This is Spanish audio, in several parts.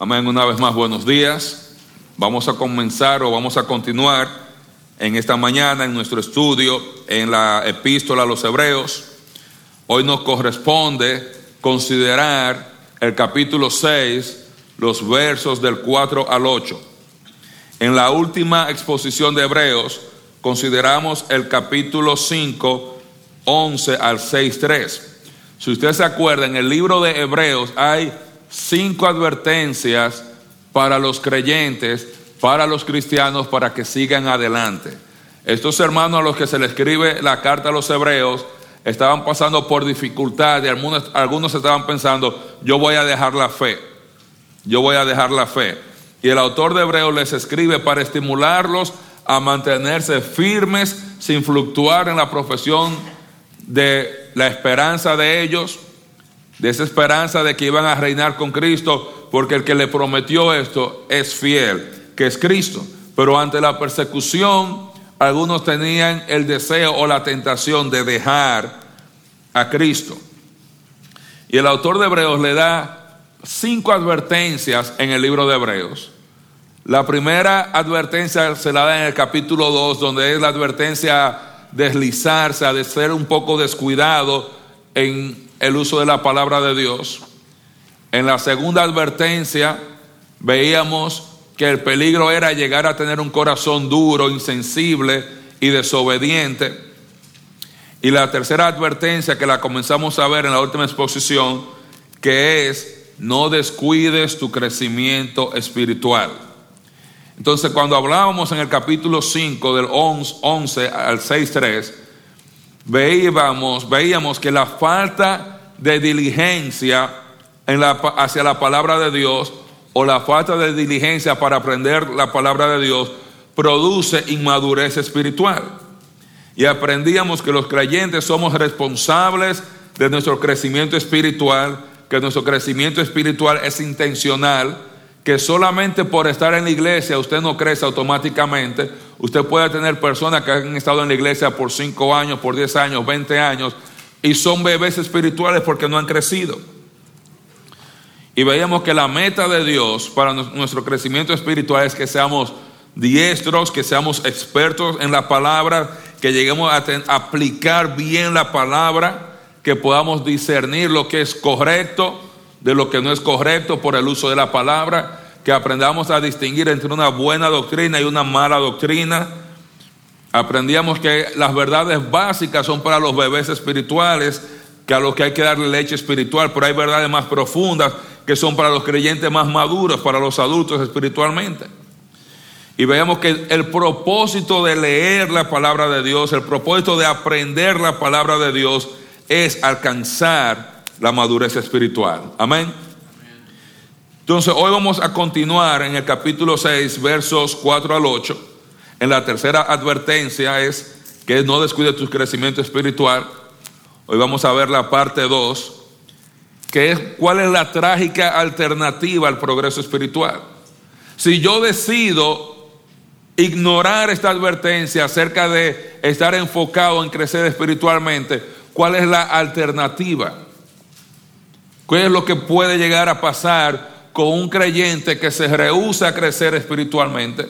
Amén. Una vez más, buenos días. Vamos a comenzar o vamos a continuar en esta mañana en nuestro estudio en la epístola a los hebreos. Hoy nos corresponde considerar el capítulo 6, los versos del 4 al 8. En la última exposición de Hebreos consideramos el capítulo 5, 11 al 6, 3. Si usted se acuerda, en el libro de Hebreos hay cinco advertencias para los creyentes, para los cristianos, para que sigan adelante. Estos hermanos a los que se les escribe la carta a los hebreos estaban pasando por dificultad y algunos, algunos estaban pensando, yo voy a dejar la fe, yo voy a dejar la fe. Y el autor de Hebreos les escribe para estimularlos a mantenerse firmes sin fluctuar en la profesión de la esperanza de ellos, de esa esperanza de que iban a reinar con Cristo, porque el que le prometió esto es fiel, que es Cristo. Pero ante la persecución, algunos tenían el deseo o la tentación de dejar a Cristo. Y el autor de Hebreos le da cinco advertencias en el libro de Hebreos. La primera advertencia se la da en el capítulo 2, donde es la advertencia deslizarse, de ser un poco descuidado en el uso de la palabra de Dios. En la segunda advertencia veíamos que el peligro era llegar a tener un corazón duro, insensible y desobediente. Y la tercera advertencia que la comenzamos a ver en la última exposición, que es no descuides tu crecimiento espiritual. Entonces, cuando hablábamos en el capítulo 5 del 11 al 6.3, veíamos, veíamos que la falta de diligencia hacia la palabra de Dios o la falta de diligencia para aprender la palabra de Dios produce inmadurez espiritual. Y aprendíamos que los creyentes somos responsables de nuestro crecimiento espiritual, que nuestro crecimiento espiritual es intencional que solamente por estar en la iglesia usted no crece automáticamente. Usted puede tener personas que han estado en la iglesia por 5 años, por 10 años, 20 años y son bebés espirituales porque no han crecido. Y veíamos que la meta de Dios para nuestro crecimiento espiritual es que seamos diestros, que seamos expertos en la palabra, que lleguemos a aplicar bien la palabra, que podamos discernir lo que es correcto de lo que no es correcto por el uso de la palabra, que aprendamos a distinguir entre una buena doctrina y una mala doctrina. Aprendíamos que las verdades básicas son para los bebés espirituales, que a los que hay que darle leche espiritual, pero hay verdades más profundas que son para los creyentes más maduros, para los adultos espiritualmente. Y veamos que el propósito de leer la palabra de Dios, el propósito de aprender la palabra de Dios es alcanzar la madurez espiritual. Amén. Entonces, hoy vamos a continuar en el capítulo 6, versos 4 al 8. En la tercera advertencia es que no descuide tu crecimiento espiritual. Hoy vamos a ver la parte 2, que es cuál es la trágica alternativa al progreso espiritual. Si yo decido ignorar esta advertencia acerca de estar enfocado en crecer espiritualmente, ¿cuál es la alternativa? ¿Qué es lo que puede llegar a pasar con un creyente que se rehúsa a crecer espiritualmente?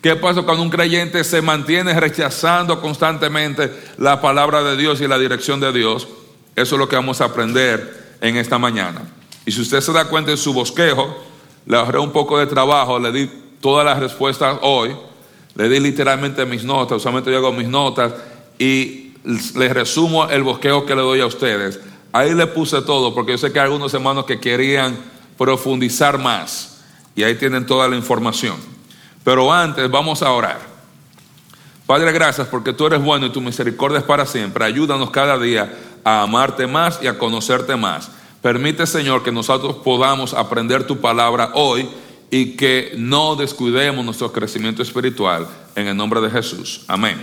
¿Qué pasa cuando un creyente se mantiene rechazando constantemente la palabra de Dios y la dirección de Dios? Eso es lo que vamos a aprender en esta mañana. Y si usted se da cuenta en su bosquejo, le ahorré un poco de trabajo, le di todas las respuestas hoy, le di literalmente mis notas, usualmente yo hago mis notas y les resumo el bosquejo que le doy a ustedes. Ahí le puse todo, porque yo sé que hay algunos hermanos que querían profundizar más. Y ahí tienen toda la información. Pero antes vamos a orar. Padre, gracias porque tú eres bueno y tu misericordia es para siempre. Ayúdanos cada día a amarte más y a conocerte más. Permite, Señor, que nosotros podamos aprender tu palabra hoy y que no descuidemos nuestro crecimiento espiritual en el nombre de Jesús. Amén.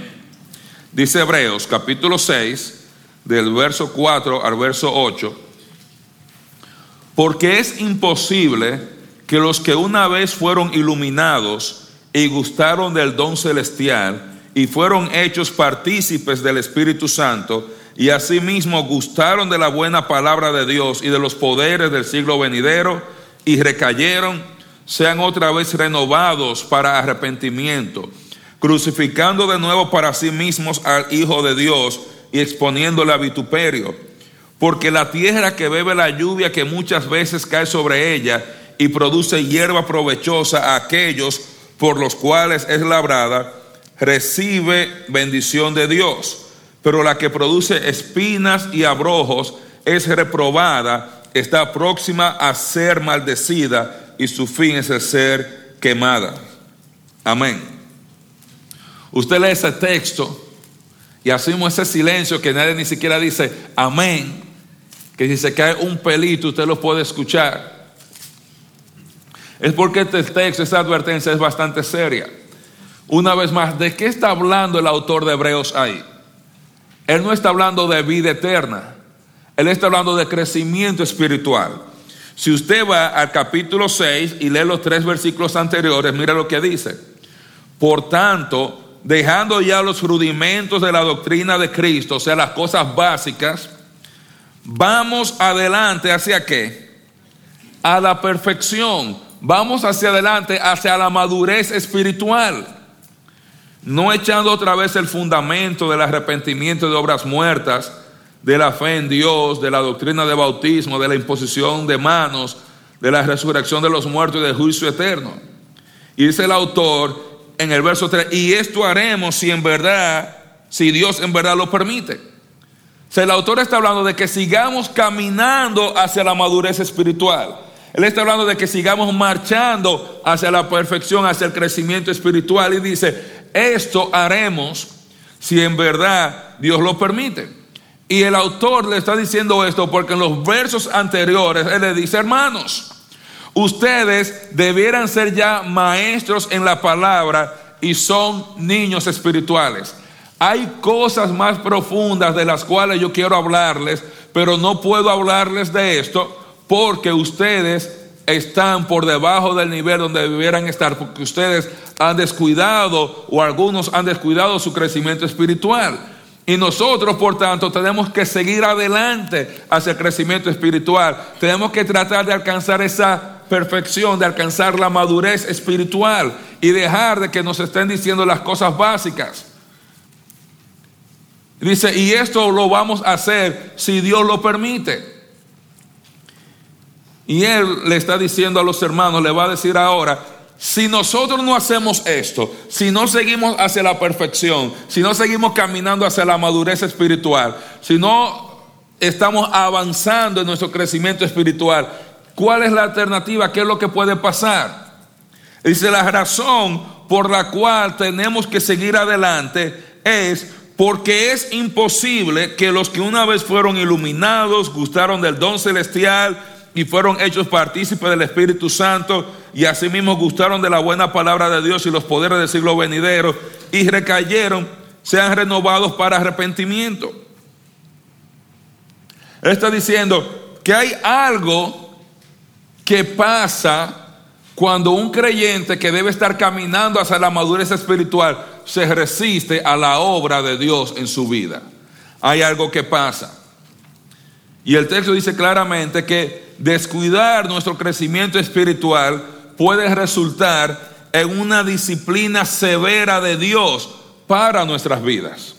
Dice Hebreos capítulo 6 del verso 4 al verso 8, porque es imposible que los que una vez fueron iluminados y gustaron del don celestial y fueron hechos partícipes del Espíritu Santo y asimismo gustaron de la buena palabra de Dios y de los poderes del siglo venidero y recayeron, sean otra vez renovados para arrepentimiento, crucificando de nuevo para sí mismos al Hijo de Dios y exponiéndole a vituperio. Porque la tierra que bebe la lluvia que muchas veces cae sobre ella y produce hierba provechosa a aquellos por los cuales es labrada, recibe bendición de Dios. Pero la que produce espinas y abrojos es reprobada, está próxima a ser maldecida y su fin es el ser quemada. Amén. Usted lee ese texto y hacemos ese silencio que nadie ni siquiera dice amén, que si se cae un pelito usted lo puede escuchar. Es porque este texto, esta advertencia es bastante seria. Una vez más, ¿de qué está hablando el autor de Hebreos ahí? Él no está hablando de vida eterna, él está hablando de crecimiento espiritual. Si usted va al capítulo 6 y lee los tres versículos anteriores, mira lo que dice. Por tanto, dejando ya los rudimentos de la doctrina de Cristo, o sea, las cosas básicas, vamos adelante hacia qué? A la perfección. Vamos hacia adelante, hacia la madurez espiritual. No echando otra vez el fundamento del arrepentimiento de obras muertas de la fe en Dios, de la doctrina de bautismo, de la imposición de manos, de la resurrección de los muertos y del juicio eterno. Y dice el autor en el verso 3, y esto haremos si en verdad, si Dios en verdad lo permite. El autor está hablando de que sigamos caminando hacia la madurez espiritual. Él está hablando de que sigamos marchando hacia la perfección, hacia el crecimiento espiritual. Y dice, esto haremos si en verdad Dios lo permite. Y el autor le está diciendo esto porque en los versos anteriores él le dice, hermanos, ustedes debieran ser ya maestros en la palabra y son niños espirituales. Hay cosas más profundas de las cuales yo quiero hablarles, pero no puedo hablarles de esto porque ustedes están por debajo del nivel donde debieran estar, porque ustedes han descuidado o algunos han descuidado su crecimiento espiritual. Y nosotros, por tanto, tenemos que seguir adelante hacia el crecimiento espiritual. Tenemos que tratar de alcanzar esa perfección, de alcanzar la madurez espiritual y dejar de que nos estén diciendo las cosas básicas. Dice, y esto lo vamos a hacer si Dios lo permite. Y él le está diciendo a los hermanos, le va a decir ahora, si nosotros no hacemos esto, si no seguimos hacia la perfección, si no seguimos caminando hacia la madurez espiritual, si no estamos avanzando en nuestro crecimiento espiritual, ¿cuál es la alternativa? ¿Qué es lo que puede pasar? Dice, la razón por la cual tenemos que seguir adelante es porque es imposible que los que una vez fueron iluminados, gustaron del don celestial, y fueron hechos partícipes del Espíritu Santo y asimismo gustaron de la buena palabra de Dios y los poderes del siglo venidero y recayeron, sean renovados para arrepentimiento. Él está diciendo que hay algo que pasa cuando un creyente que debe estar caminando hacia la madurez espiritual se resiste a la obra de Dios en su vida. Hay algo que pasa. Y el texto dice claramente que descuidar nuestro crecimiento espiritual puede resultar en una disciplina severa de Dios para nuestras vidas.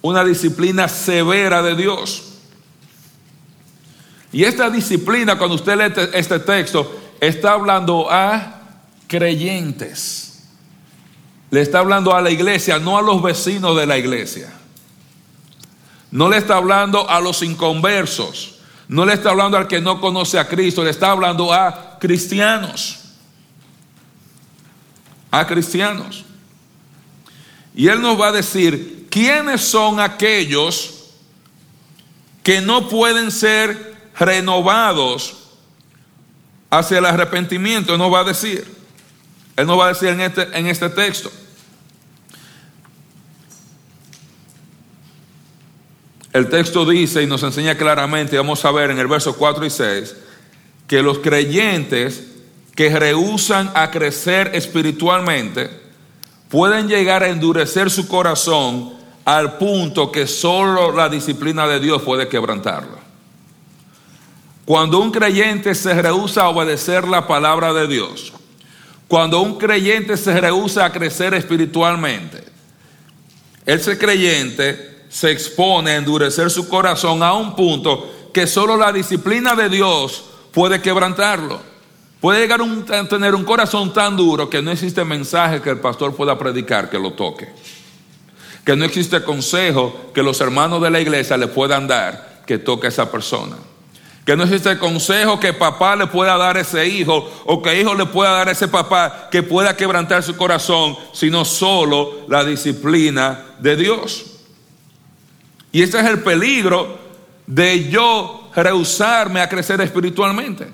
Una disciplina severa de Dios. Y esta disciplina, cuando usted lee este, este texto, está hablando a creyentes. Le está hablando a la iglesia, no a los vecinos de la iglesia. No le está hablando a los inconversos. No le está hablando al que no conoce a Cristo. Le está hablando a cristianos. A cristianos. Y Él nos va a decir quiénes son aquellos que no pueden ser renovados hacia el arrepentimiento. Él nos va a decir. Él nos va a decir en este, en este texto. El texto dice y nos enseña claramente, vamos a ver en el verso 4 y 6, que los creyentes que rehusan a crecer espiritualmente pueden llegar a endurecer su corazón al punto que solo la disciplina de Dios puede quebrantarlo. Cuando un creyente se rehúsa a obedecer la palabra de Dios, cuando un creyente se rehúsa a crecer espiritualmente, ese creyente se expone a endurecer su corazón a un punto que solo la disciplina de Dios puede quebrantarlo. Puede llegar a tener un corazón tan duro que no existe mensaje que el pastor pueda predicar que lo toque. Que no existe consejo que los hermanos de la iglesia le puedan dar que toque a esa persona. Que no existe consejo que papá le pueda dar a ese hijo o que hijo le pueda dar a ese papá que pueda quebrantar su corazón, sino solo la disciplina de Dios. Y ese es el peligro de yo rehusarme a crecer espiritualmente.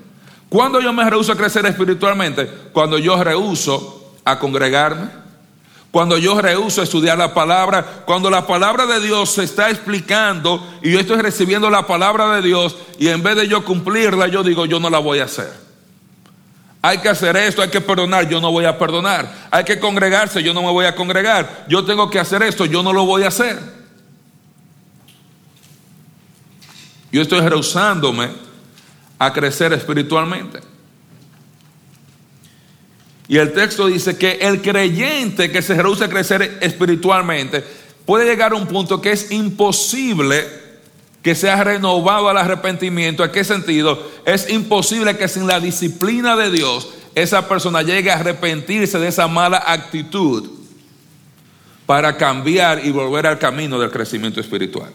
¿Cuándo yo me rehuso a crecer espiritualmente? Cuando yo rehuso a congregarme, cuando yo rehuso estudiar la palabra, cuando la palabra de Dios se está explicando y yo estoy recibiendo la palabra de Dios y en vez de yo cumplirla, yo digo, yo no la voy a hacer. Hay que hacer esto, hay que perdonar, yo no voy a perdonar. Hay que congregarse, yo no me voy a congregar. Yo tengo que hacer esto, yo no lo voy a hacer. Yo estoy rehusándome a crecer espiritualmente. Y el texto dice que el creyente que se rehúsa a crecer espiritualmente puede llegar a un punto que es imposible que sea renovado al arrepentimiento. ¿A qué sentido? Es imposible que sin la disciplina de Dios esa persona llegue a arrepentirse de esa mala actitud para cambiar y volver al camino del crecimiento espiritual.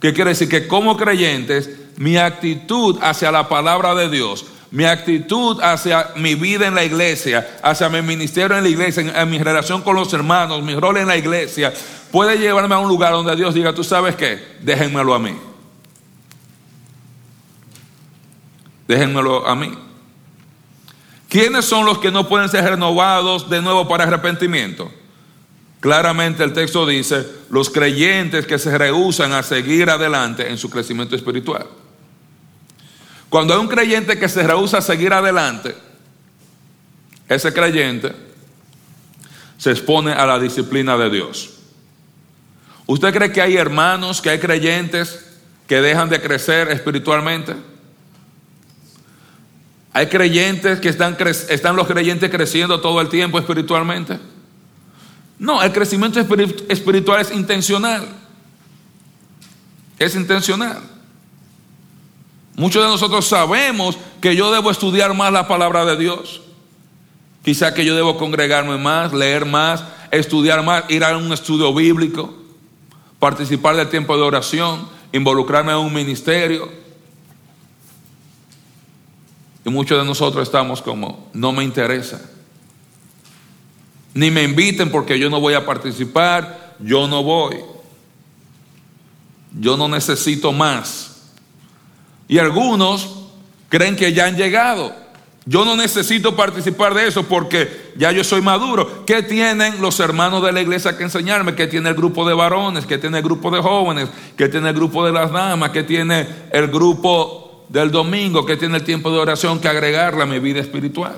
¿Qué quiere decir? Que como creyentes, mi actitud hacia la palabra de Dios mi actitud hacia mi vida en la iglesia, hacia mi ministerio en la iglesia, en, mi relación con los hermanos, mi rol en la iglesia, puede llevarme a un lugar donde Dios diga, tú sabes qué, déjenmelo a mí. Déjenmelo a mí. ¿Quiénes son los que no pueden ser renovados de nuevo para arrepentimiento? Claramente el texto dice, los creyentes que se rehusan a seguir adelante en su crecimiento espiritual. Cuando hay un creyente que se rehúsa a seguir adelante, ese creyente se expone a la disciplina de Dios. ¿Usted cree que hay hermanos, que hay creyentes que dejan de crecer espiritualmente? ¿Hay creyentes que están, están los creyentes creciendo todo el tiempo espiritualmente? No, el crecimiento espiritual es intencional. Es intencional. Muchos de nosotros sabemos que yo debo estudiar más la palabra de Dios. Quizá que yo debo congregarme más, leer más, estudiar más, ir a un estudio bíblico, participar del tiempo de oración, involucrarme en un ministerio. Y muchos de nosotros estamos como, no me interesa. Ni me inviten porque yo no voy a participar, yo no voy. Yo no necesito más. Y algunos creen que ya han llegado. Yo no necesito participar de eso porque ya yo soy maduro. ¿Qué tienen los hermanos de la iglesia que enseñarme? ¿Qué tiene el grupo de varones? ¿Qué tiene el grupo de jóvenes? ¿Qué tiene el grupo de las damas? ¿Qué tiene el grupo del domingo? ¿Qué tiene el tiempo de oración que agregarle a mi vida espiritual?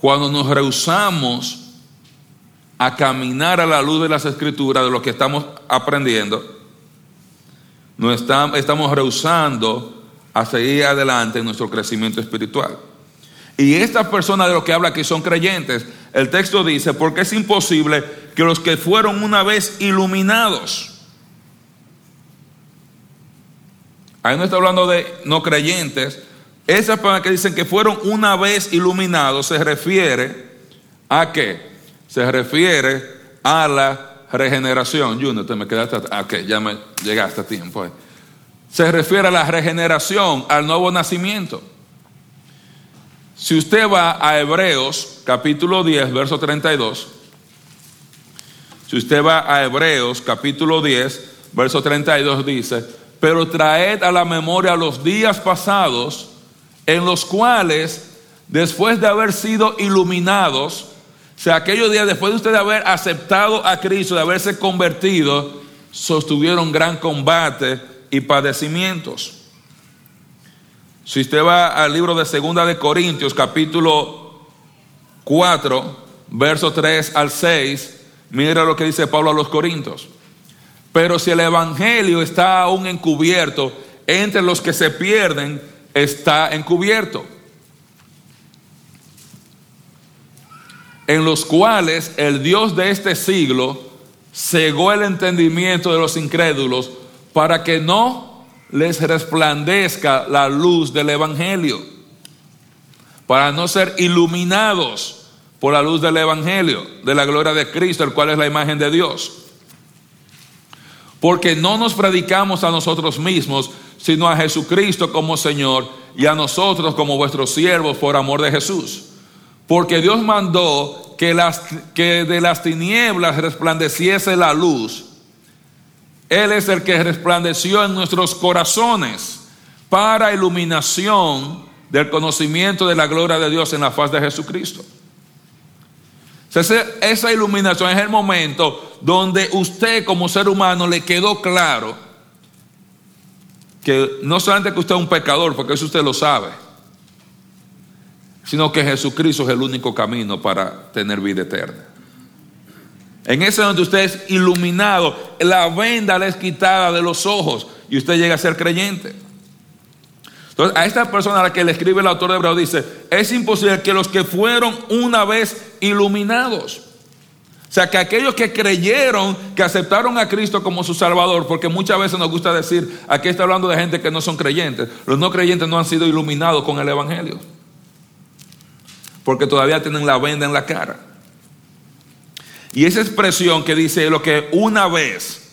Cuando nos rehusamos a caminar a la luz de las escrituras, de lo que estamos aprendiendo, no estamos, estamos rehusando a seguir adelante en nuestro crecimiento espiritual. Y estas personas de lo que habla aquí son creyentes. El texto dice, porque es imposible que los que fueron una vez iluminados, ahí no está hablando de no creyentes, esas personas que dicen que fueron una vez iluminados se refiere a qué? se refiere a la regeneración. Junior, te me quedaste. Ok, ya me llegaste a tiempo. Se refiere a la regeneración, al nuevo nacimiento. Si usted va a Hebreos capítulo 10, verso 32, si usted va a Hebreos capítulo 10, verso 32 dice, pero traed a la memoria los días pasados en los cuales, después de haber sido iluminados, o sea, aquellos días después de usted haber aceptado a Cristo, de haberse convertido, sostuvieron gran combate y padecimientos. Si usted va al libro de Segunda de Corintios, capítulo 4, verso 3 al 6, Mira lo que dice Pablo a los Corintios. Pero si el Evangelio está aún encubierto, entre los que se pierden está encubierto. En los cuales el Dios de este siglo cegó el entendimiento de los incrédulos para que no les resplandezca la luz del Evangelio, para no ser iluminados por la luz del Evangelio, de la gloria de Cristo, el cual es la imagen de Dios. Porque no nos predicamos a nosotros mismos, sino a Jesucristo como Señor y a nosotros como vuestros siervos por amor de Jesús. Porque Dios mandó que, las, que de las tinieblas resplandeciese la luz. Él es el que resplandeció en nuestros corazones para iluminación del conocimiento de la gloria de Dios en la faz de Jesucristo. Esa iluminación es el momento donde usted como ser humano le quedó claro que no solamente que usted es un pecador, porque eso usted lo sabe, sino que Jesucristo es el único camino para tener vida eterna. En ese donde usted es iluminado, la venda le es quitada de los ojos y usted llega a ser creyente. Entonces, a esta persona a la que le escribe el autor de Hebreo dice, es imposible que los que fueron una vez iluminados, o sea, que aquellos que creyeron, que aceptaron a Cristo como su Salvador, porque muchas veces nos gusta decir, aquí está hablando de gente que no son creyentes, los no creyentes no han sido iluminados con el Evangelio, porque todavía tienen la venda en la cara. Y esa expresión que dice lo que una vez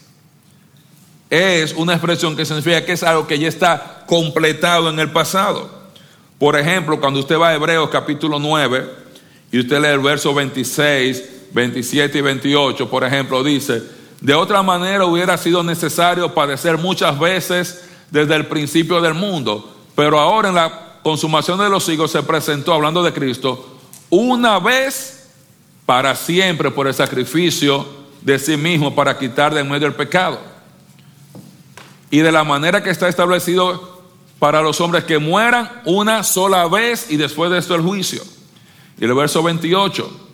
es una expresión que significa que es algo que ya está completado en el pasado. Por ejemplo, cuando usted va a Hebreos capítulo 9 y usted lee el verso 26, 27 y 28, por ejemplo, dice, de otra manera hubiera sido necesario padecer muchas veces desde el principio del mundo, pero ahora en la consumación de los siglos se presentó, hablando de Cristo, una vez para siempre por el sacrificio de sí mismo para quitar de en medio el pecado y de la manera que está establecido para los hombres que mueran una sola vez y después de esto el juicio. Y el verso 28.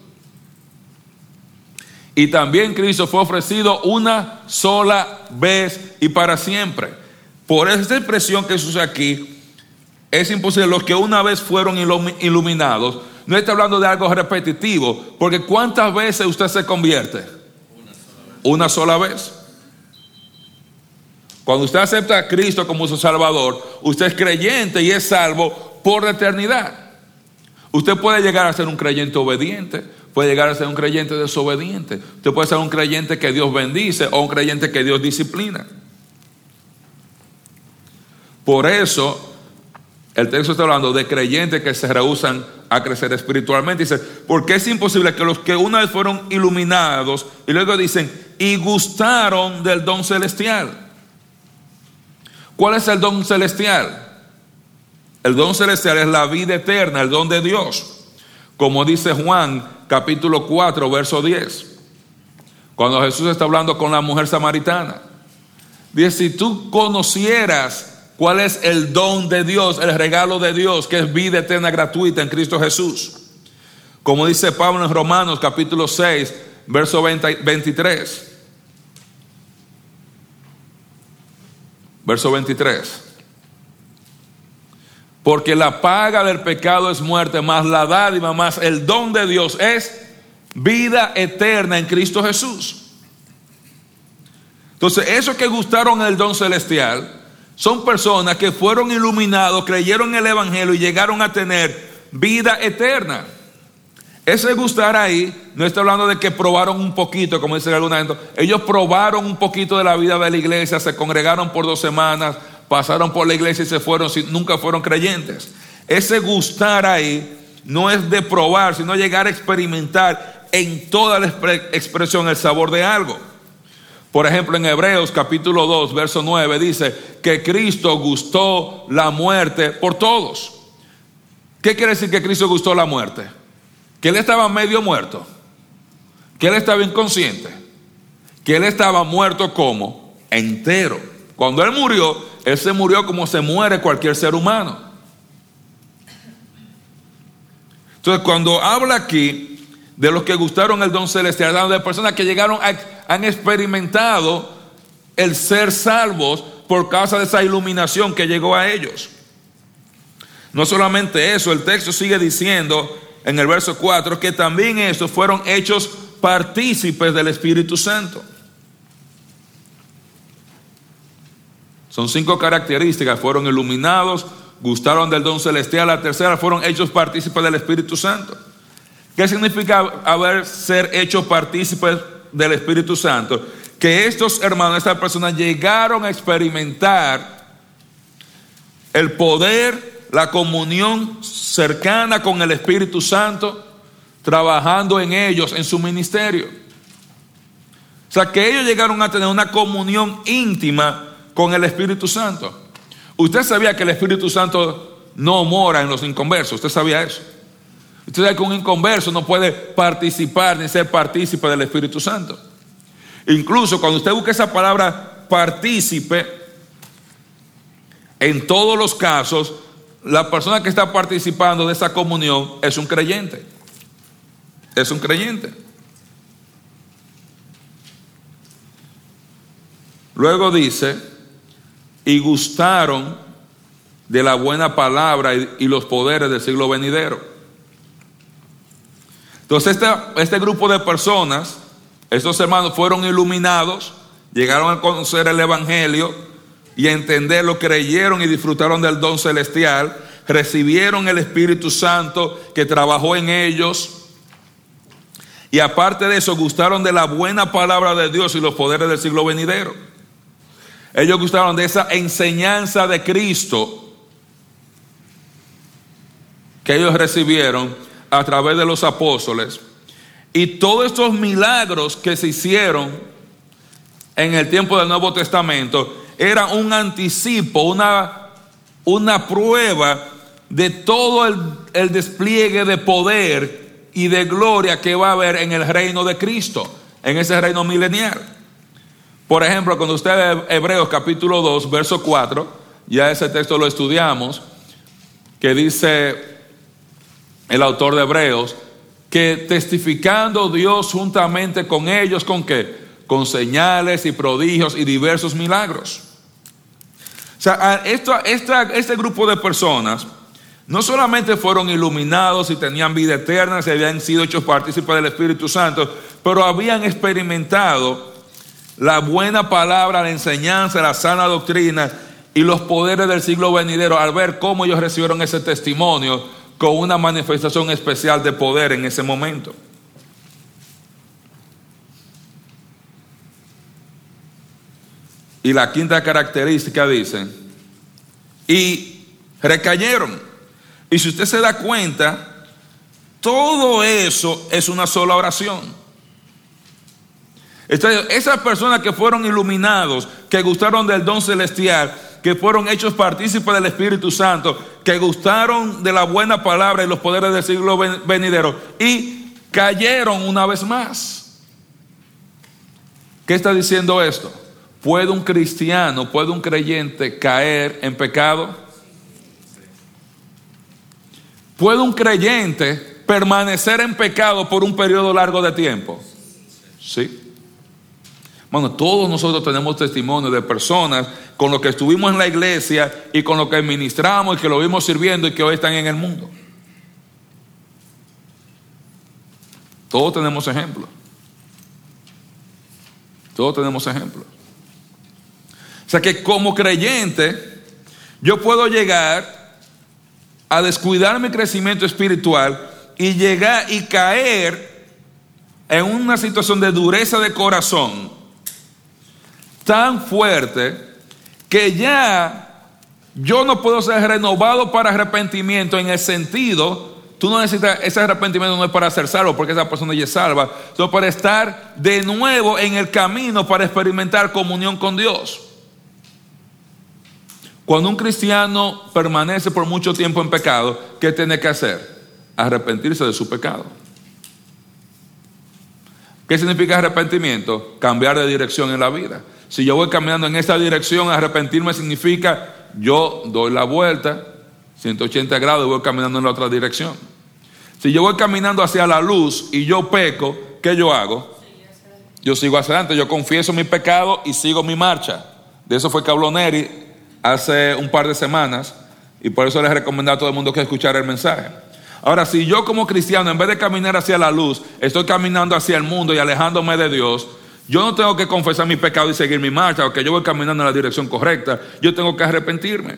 Y también Cristo fue ofrecido una sola vez y para siempre. Por esta expresión que sucede aquí, es imposible. Los que una vez fueron iluminados, no está hablando de algo repetitivo, porque ¿cuántas veces usted se convierte? Una sola vez. Cuando usted acepta a Cristo como su Salvador, usted es creyente y es salvo por la eternidad. Usted puede llegar a ser un creyente obediente, puede llegar a ser un creyente desobediente, usted puede ser un creyente que Dios bendice o un creyente que Dios disciplina. Por eso, el texto está hablando de creyentes que se rehusan a crecer espiritualmente. Dice, porque es imposible que los que una vez fueron iluminados y luego dicen, y gustaron del don celestial. ¿Cuál es el don celestial? El don celestial es la vida eterna, el don de Dios. Como dice Juan capítulo 4, verso 10. Cuando Jesús está hablando con la mujer samaritana. Dice, si tú conocieras cuál es el don de Dios, el regalo de Dios, que es vida eterna gratuita en Cristo Jesús. Como dice Pablo en Romanos capítulo 6, verso 23. Verso 23. Porque la paga del pecado es muerte, más la dádiva, más el don de Dios es vida eterna en Cristo Jesús. Entonces, esos que gustaron el don celestial son personas que fueron iluminados, creyeron en el Evangelio y llegaron a tener vida eterna. Ese gustar ahí no está hablando de que probaron un poquito, como dice alguna gente. Ellos probaron un poquito de la vida de la iglesia, se congregaron por dos semanas, pasaron por la iglesia y se fueron, nunca fueron creyentes. Ese gustar ahí no es de probar, sino llegar a experimentar en toda la expresión el sabor de algo. Por ejemplo, en Hebreos capítulo 2, verso 9 dice que Cristo gustó la muerte por todos. ¿Qué quiere decir que Cristo gustó la muerte? que él estaba medio muerto, que él estaba inconsciente, que él estaba muerto como entero. Cuando él murió, él se murió como se muere cualquier ser humano. Entonces, cuando habla aquí de los que gustaron el don celestial, de personas que llegaron, a, han experimentado el ser salvos por causa de esa iluminación que llegó a ellos. No solamente eso, el texto sigue diciendo en el verso 4 que también estos fueron hechos partícipes del Espíritu Santo. Son cinco características, fueron iluminados, gustaron del don celestial, la tercera fueron hechos partícipes del Espíritu Santo. ¿Qué significa haber ser hechos partícipes del Espíritu Santo? Que estos hermanos, estas personas llegaron a experimentar el poder, la comunión cercana con el Espíritu Santo, trabajando en ellos, en su ministerio. O sea, que ellos llegaron a tener una comunión íntima con el Espíritu Santo. Usted sabía que el Espíritu Santo no mora en los inconversos. Usted sabía eso. Usted sabe que un inconverso no puede participar ni ser partícipe del Espíritu Santo. Incluso cuando usted busca esa palabra partícipe, en todos los casos, la persona que está participando de esa comunión es un creyente. Es un creyente. Luego dice, y gustaron de la buena palabra y, los poderes del siglo venidero. Entonces este, este grupo de personas, estos hermanos fueron iluminados, llegaron a conocer el Evangelio y a entenderlo, creyeron y disfrutaron del don celestial, recibieron el Espíritu Santo que trabajó en ellos. Y aparte de eso, gustaron de la buena palabra de Dios y los poderes del siglo venidero. Ellos gustaron de esa enseñanza de Cristo que ellos recibieron a través de los apóstoles. Y todos estos milagros que se hicieron en el tiempo del Nuevo Testamento eran un anticipo, una, una prueba de todo el, el despliegue de poder y de gloria que va a haber en el reino de Cristo, en ese reino milenial. Por ejemplo, cuando usted ve Hebreos capítulo 2, verso 4, ya ese texto lo estudiamos, que dice el autor de Hebreos, que testificando Dios juntamente con ellos, ¿con qué? Con señales y prodigios y diversos milagros. O sea, esto, este grupo de personas no solamente fueron iluminados y tenían vida eterna, se habían sido hechos partícipes del Espíritu Santo, pero habían experimentado la buena palabra, la enseñanza, la sana doctrina y los poderes del siglo venidero, al ver cómo ellos recibieron ese testimonio con una manifestación especial de poder en ese momento. Y la quinta característica dice, y recayeron. Y si usted se da cuenta, todo eso es una sola oración. Esas personas que fueron iluminados, que gustaron del don celestial, que fueron hechos partícipes del Espíritu Santo, que gustaron de la buena palabra y los poderes del siglo venidero y cayeron una vez más. ¿Qué está diciendo esto? ¿Puede un cristiano, puede un creyente caer en pecado? ¿Puede un creyente permanecer en pecado por un periodo largo de tiempo? Sí. Bueno, todos nosotros tenemos testimonio de personas con los que estuvimos en la iglesia y con los que ministramos y que lo vimos sirviendo y que hoy están en el mundo. Todos tenemos ejemplos. Todos tenemos ejemplos. O sea que como creyente, yo puedo llegar a descuidar mi crecimiento espiritual y llegar y caer en una situación de dureza de corazón tan fuerte que ya yo no puedo ser renovado para arrepentimiento en el sentido, tú no necesitas, ese arrepentimiento no es para ser salvo, porque esa persona ya es salva, sino para estar de nuevo en el camino para experimentar comunión con Dios. Cuando un cristiano permanece por mucho tiempo en pecado, ¿qué tiene que hacer? Arrepentirse de su pecado. ¿Qué significa arrepentimiento? Cambiar de dirección en la vida. Si yo voy caminando en esa dirección, arrepentirme significa yo doy la vuelta 180 grados y voy caminando en la otra dirección. Si yo voy caminando hacia la luz y yo peco, ¿qué yo hago? Yo sigo hacia adelante, yo confieso mi pecado y sigo mi marcha. De eso fue que Neri hace un par de semanas y por eso les recomiendo a todo el mundo que escuchara el mensaje. Ahora, si yo como cristiano, en vez de caminar hacia la luz, estoy caminando hacia el mundo y alejándome de Dios, yo no tengo que confesar mi pecado y seguir mi marcha, porque yo voy caminando en la dirección correcta. Yo tengo que arrepentirme.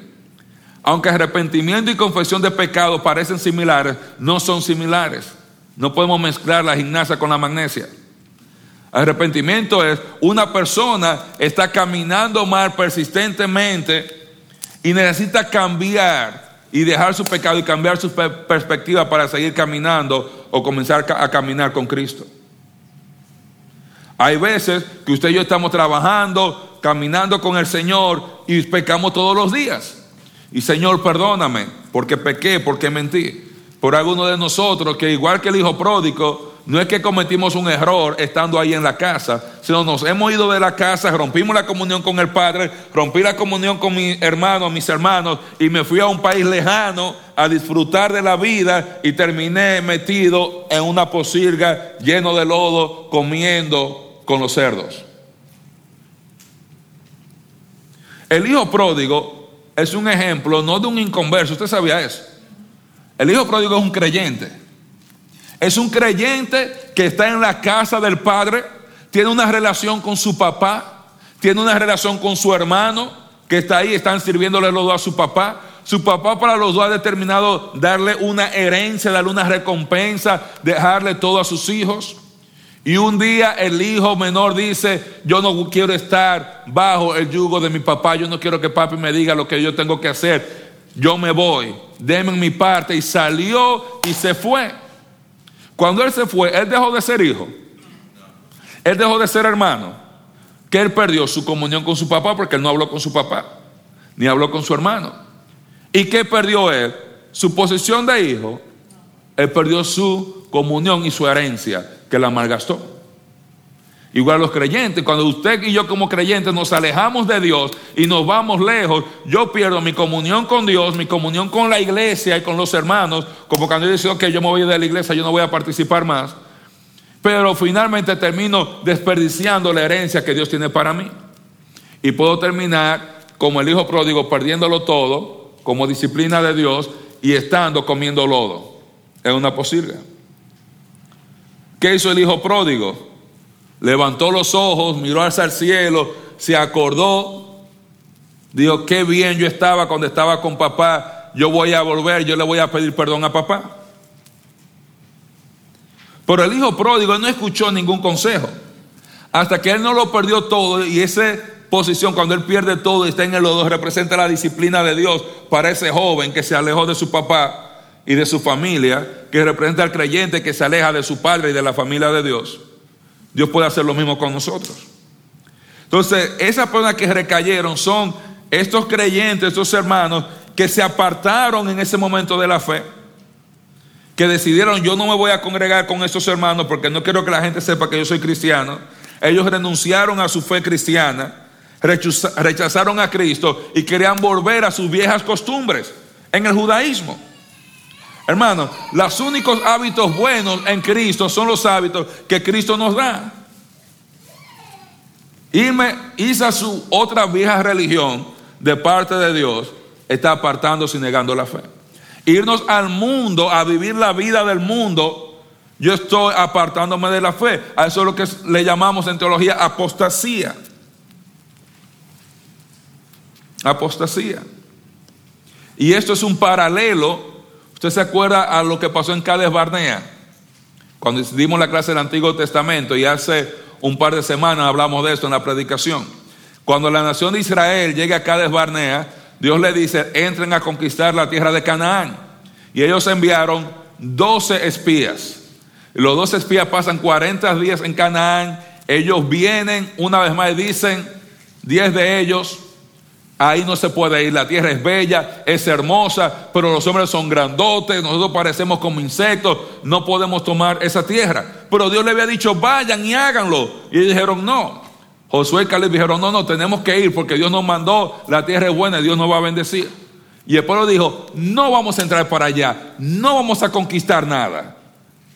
Aunque arrepentimiento y confesión de pecado parecen similares, no son similares. No podemos mezclar la gimnasia con la magnesia. Arrepentimiento es una persona está caminando mal persistentemente y necesita cambiar y dejar su pecado y cambiar su perspectiva para seguir caminando o comenzar a caminar con Cristo. Hay veces que usted y yo estamos trabajando, caminando con el Señor y pecamos todos los días. Y Señor, perdóname, porque pequé, porque mentí. Por alguno de nosotros que igual que el hijo pródigo, no es que cometimos un error estando ahí en la casa, sino nos hemos ido de la casa, rompimos la comunión con el Padre, rompí la comunión con mi hermano, mis hermanos, y me fui a un país lejano a disfrutar de la vida y terminé metido en una posilga lleno de lodo, comiendo con los cerdos. El hijo pródigo es un ejemplo no de un inconverso, usted sabía eso. El hijo pródigo es un creyente. Es un creyente que está en la casa del Padre, tiene una relación con su papá, tiene una relación con su hermano, que está ahí, están sirviéndole los dos a su papá. Su papá para los dos ha determinado darle una herencia, darle una recompensa, dejarle todo a sus hijos. Y un día el hijo menor dice, yo no quiero estar bajo el yugo de mi papá, yo no quiero que papi me diga lo que yo tengo que hacer, yo me voy, denme mi parte. Y salió y se fue. Cuando él se fue, él dejó de ser hijo. Él dejó de ser hermano. Que él perdió su comunión con su papá porque él no habló con su papá, ni habló con su hermano. ¿Y qué perdió él? Su posición de hijo. Él perdió su comunión y su herencia, que la malgastó. Igual los creyentes, cuando usted y yo como creyentes nos alejamos de Dios y nos vamos lejos, yo pierdo mi comunión con Dios, mi comunión con la iglesia y con los hermanos, como cuando yo digo que yo me voy de la iglesia, yo no voy a participar más. Pero finalmente termino desperdiciando la herencia que Dios tiene para mí. Y puedo terminar como el hijo pródigo, perdiéndolo todo, como disciplina de Dios y estando comiendo lodo en una posilga. ¿Qué hizo el hijo pródigo? levantó los ojos, miró hacia el cielo, se acordó, dijo, qué bien yo estaba cuando estaba con papá, yo voy a volver, yo le voy a pedir perdón a papá. Pero el hijo pródigo no escuchó ningún consejo. Hasta que él no lo perdió todo y esa posición cuando él pierde todo y está en el lodo representa la disciplina de Dios para ese joven que se alejó de su papá y de su familia, que representa al creyente que se aleja de su padre y de la familia de Dios. Dios puede hacer lo mismo con nosotros. Entonces, esas personas que recayeron son estos creyentes, estos hermanos que se apartaron en ese momento de la fe, que decidieron yo no me voy a congregar con estos hermanos porque no quiero que la gente sepa que yo soy cristiano. Ellos renunciaron a su fe cristiana, rechazaron a Cristo y querían volver a sus viejas costumbres en el judaísmo. Hermano, los únicos hábitos buenos en Cristo son los hábitos que Cristo nos da. Irme, irse a su otra vieja religión de parte de Dios está apartándose y negando la fe. Irnos al mundo a vivir la vida del mundo, yo estoy apartándome de la fe. A eso es lo que le llamamos en teología apostasía. Apostasía. Y esto es un paralelo ¿Usted se acuerda a lo que pasó en Cades Barnea? Cuando dimos la clase del Antiguo Testamento y hace un par de semanas hablamos de esto en la predicación. Cuando la nación de Israel llega a Cades Barnea, Dios le dice, entren a conquistar la tierra de Canaán. Y ellos enviaron 12 espías. los 12 espías pasan 40 días en Canaán. Ellos vienen, una vez más dicen, 10 de ellos Ahí no se puede ir, la tierra es bella, es hermosa, pero los hombres son grandotes, nosotros parecemos como insectos, no podemos tomar esa tierra. Pero Dios le había dicho, vayan y háganlo. Y dijeron, no. Josué y Caleb dijeron, no, no, tenemos que ir porque Dios nos mandó, la tierra es buena y Dios nos va a bendecir. Y el pueblo dijo, no vamos a entrar para allá, no vamos a conquistar nada.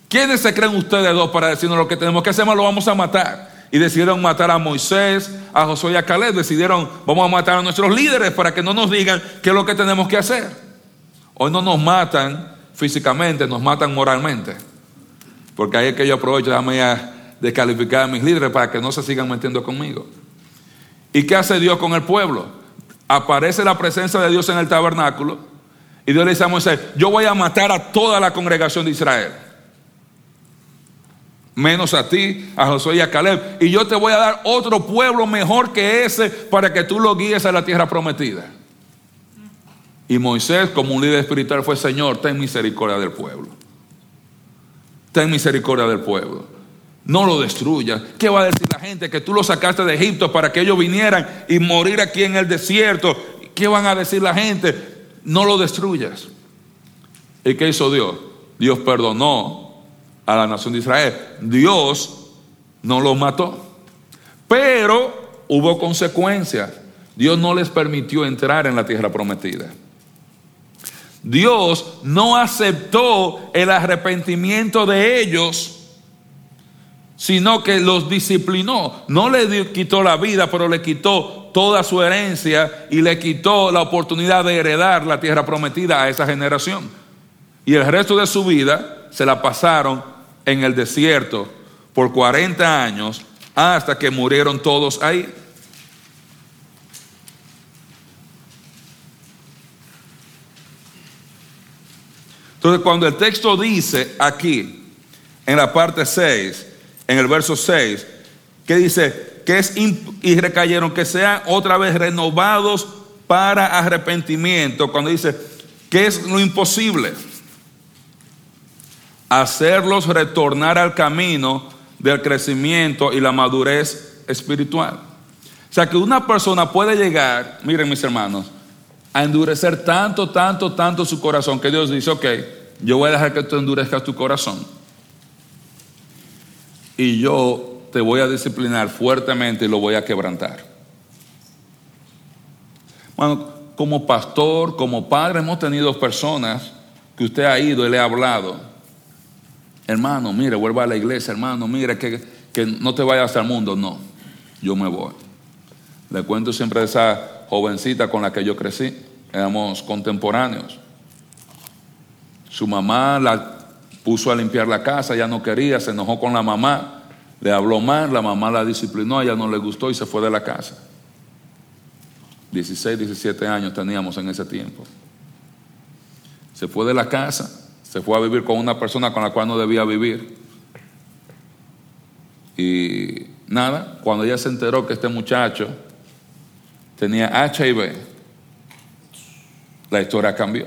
¿Quiénes se creen ustedes dos para decirnos lo que tenemos que hacer? Lo vamos a matar. Y decidieron matar a Moisés, a Josué y a Caleb. Decidieron, vamos a matar a nuestros líderes para que no nos digan qué es lo que tenemos que hacer. Hoy no nos matan físicamente, nos matan moralmente. Porque ahí es que yo aprovecho, déjame ya descalificar a mis líderes para que no se sigan metiendo conmigo. ¿Y qué hace Dios con el pueblo? Aparece la presencia de Dios en el tabernáculo y Dios le dice a Moisés, yo voy a matar a toda la congregación de Israel menos a ti, a Josué y a Caleb. Y yo te voy a dar otro pueblo mejor que ese para que tú lo guíes a la tierra prometida. Y Moisés, como un líder espiritual, fue, Señor, ten misericordia del pueblo. Ten misericordia del pueblo. No lo destruyas. ¿Qué va a decir la gente? Que tú lo sacaste de Egipto para que ellos vinieran y morir aquí en el desierto. ¿Qué van a decir la gente? No lo destruyas. ¿Y qué hizo Dios? Dios perdonó a la nación de Israel. Dios no los mató, pero hubo consecuencias. Dios no les permitió entrar en la tierra prometida. Dios no aceptó el arrepentimiento de ellos, sino que los disciplinó. No le quitó la vida, pero le quitó toda su herencia y le quitó la oportunidad de heredar la tierra prometida a esa generación. Y el resto de su vida se la pasaron en el desierto por 40 años hasta que murieron todos ahí. Entonces cuando el texto dice aquí, en la parte 6, en el verso 6, que dice que es y recayeron que sean otra vez renovados para arrepentimiento, cuando dice que es lo imposible hacerlos retornar al camino del crecimiento y la madurez espiritual. O sea que una persona puede llegar, miren mis hermanos, a endurecer tanto, tanto, tanto su corazón que Dios dice, ok, yo voy a dejar que tú endurezcas tu corazón y yo te voy a disciplinar fuertemente y lo voy a quebrantar. Bueno, como pastor, como padre, hemos tenido personas que usted ha ido y le ha hablado hermano, mire, vuelva a la iglesia, hermano, mire, que, que no te vayas al mundo. No, yo me voy. Le cuento siempre de esa jovencita con la que yo crecí, éramos contemporáneos. Su mamá la puso a limpiar la casa, ya no quería, se enojó con la mamá, le habló mal, la mamá la disciplinó, ella no le gustó y se fue de la casa. 16, 17 años teníamos en ese tiempo. Se fue de la casa se fue a vivir con una persona con la cual no debía vivir. Y nada, cuando ella se enteró que este muchacho tenía HIV, la historia cambió.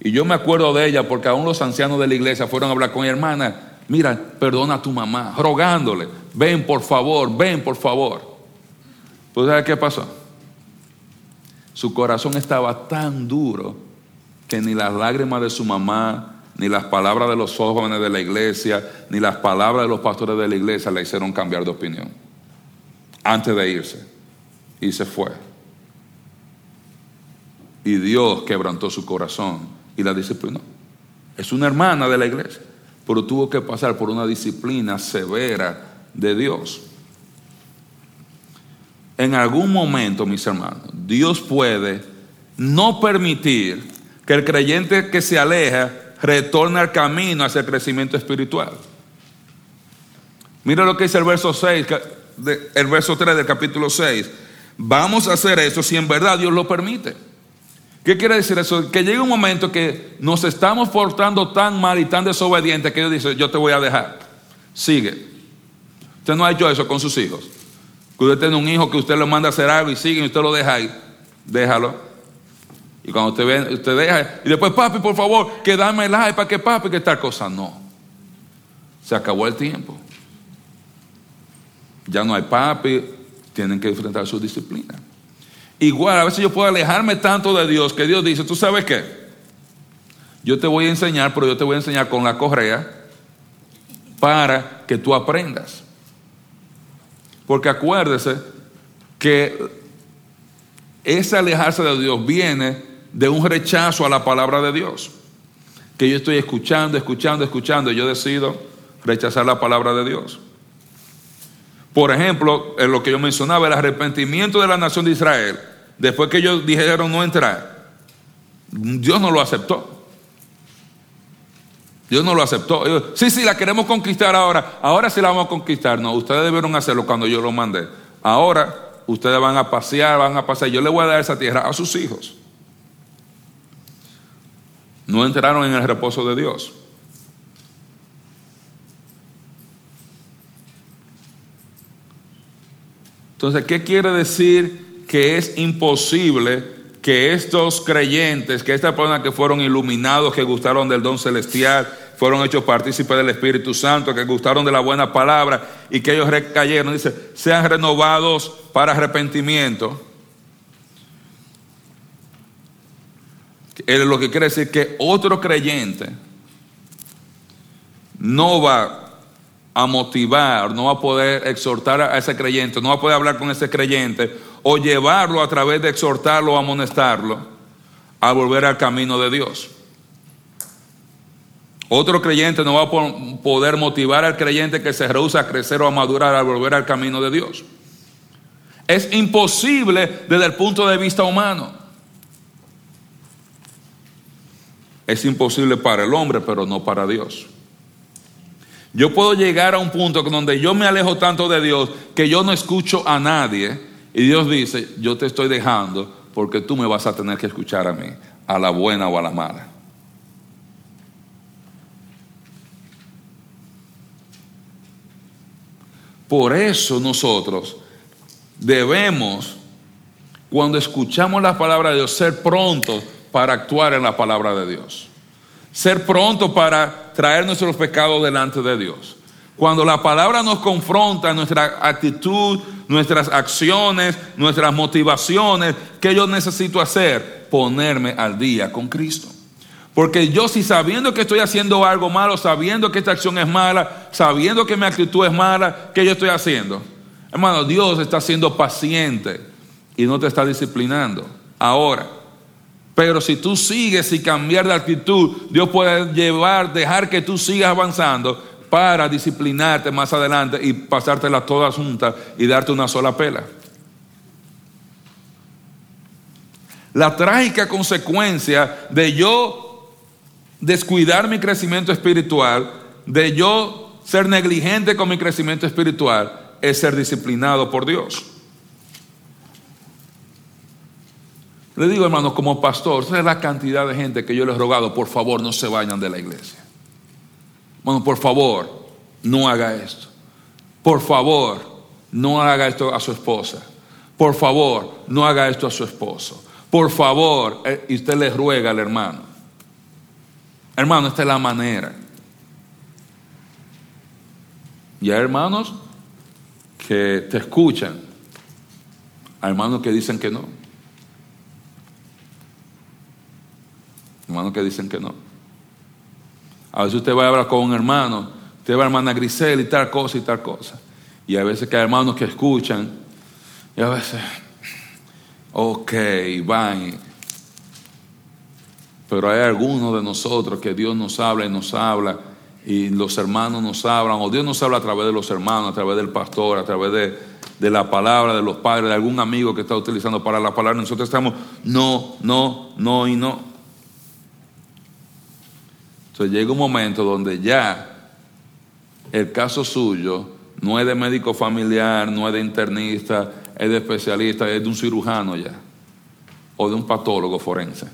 Y yo me acuerdo de ella porque aún los ancianos de la iglesia fueron a hablar con mi hermana. Mira, perdona a tu mamá, rogándole, ven por favor, ven por favor. Pues ¿sabes qué pasó? Su corazón estaba tan duro que ni las lágrimas de su mamá, ni las palabras de los jóvenes de la iglesia, ni las palabras de los pastores de la iglesia le hicieron cambiar de opinión. Antes de irse. Y se fue. Y Dios quebrantó su corazón y la disciplinó. Es una hermana de la iglesia, pero tuvo que pasar por una disciplina severa de Dios. En algún momento, mis hermanos, Dios puede no permitir que el creyente que se aleja retorna al camino hacia el crecimiento espiritual. Mira lo que dice el verso 6, el verso 3 del capítulo 6. Vamos a hacer eso si en verdad Dios lo permite. ¿Qué quiere decir eso? Que llega un momento que nos estamos portando tan mal y tan desobedientes que Dios dice, yo te voy a dejar. Sigue. Usted no ha hecho eso con sus hijos. Usted tiene un hijo que usted le manda a hacer algo y sigue y usted lo deja ahí. Déjalo. Y cuando usted, ve, usted deja, y después, papi, por favor, que dame el like para que papi, que tal cosa. No. Se acabó el tiempo. Ya no hay papi, tienen que enfrentar su disciplina. Igual, a veces yo puedo alejarme tanto de Dios que Dios dice, ¿tú sabes qué? Yo te voy a enseñar, pero yo te voy a enseñar con la correa para que tú aprendas. Porque acuérdese que ese alejarse de Dios viene de un rechazo a la palabra de Dios. Que yo estoy escuchando, escuchando, escuchando y yo decido rechazar la palabra de Dios. Por ejemplo, en lo que yo mencionaba, el arrepentimiento de la nación de Israel, después que ellos dijeron no entrar, Dios no lo aceptó. Dios no lo aceptó. sí, sí, la queremos conquistar ahora. Ahora sí la vamos a conquistar. No, ustedes debieron hacerlo cuando yo lo mandé. Ahora ustedes van a pasear, van a pasear. Yo le voy a dar esa tierra a sus hijos. No entraron en el reposo de Dios. Entonces, ¿qué quiere decir que es imposible que estos creyentes, que estas personas que fueron iluminados, que gustaron del don celestial, fueron hechos partícipes del Espíritu Santo, que gustaron de la buena palabra y que ellos recayeron, dice, sean renovados para arrepentimiento? Lo que quiere decir que otro creyente no va a motivar, no va a poder exhortar a ese creyente, no va a poder hablar con ese creyente o llevarlo a través de exhortarlo o amonestarlo a volver al camino de Dios. Otro creyente no va a poder motivar al creyente que se rehúsa a crecer o a madurar a volver al camino de Dios. Es imposible desde el punto de vista humano. Es imposible para el hombre, pero no para Dios. Yo puedo llegar a un punto donde yo me alejo tanto de Dios que yo no escucho a nadie y Dios dice, yo te estoy dejando porque tú me vas a tener que escuchar a mí, a la buena o a la mala. Por eso nosotros debemos, cuando escuchamos la palabra de Dios, ser prontos para actuar en la palabra de Dios. Ser prontos para traer nuestros pecados delante de Dios. Cuando la palabra nos confronta nuestra actitud, nuestras acciones, nuestras motivaciones, ¿qué yo necesito hacer? Ponerme al día con Cristo. Porque yo si sabiendo que estoy haciendo algo malo, sabiendo que esta acción es mala, sabiendo que mi actitud es mala, ¿qué yo estoy haciendo? Hermano, Dios está siendo paciente y no te está disciplinando. Ahora, pero si tú sigues y cambiar de actitud, Dios puede llevar, dejar que tú sigas avanzando para disciplinarte más adelante y pasártela toda junta y darte una sola pela. La trágica consecuencia de yo descuidar mi crecimiento espiritual, de yo ser negligente con mi crecimiento espiritual, es ser disciplinado por Dios. Le digo, hermano, como pastor, ¿sabes la cantidad de gente que yo les he rogado, por favor, no se vayan de la iglesia? Bueno, por favor, no haga esto. Por favor, no haga esto a su esposa. Por favor, no haga esto a su esposo. Por favor, eh, y usted le ruega al hermano. Hermano, esta es la manera. Y hay hermanos que te escuchan, hermanos que dicen que no. Hermanos que dicen que no. A veces usted va a hablar con un hermano, usted va a hermana Grisel y tal cosa y tal cosa. Y a veces que hay hermanos que escuchan, y a veces, ok, van. Pero hay algunos de nosotros que Dios nos habla y nos habla, y los hermanos nos hablan, o Dios nos habla a través de los hermanos, a través del pastor, a través de, de la palabra de los padres, de algún amigo que está utilizando para la palabra. Nosotros estamos, no, no, no y no. Entonces llega un momento donde ya el caso suyo no es de médico familiar, no es de internista, es de especialista, es de un cirujano ya, o de un patólogo forense.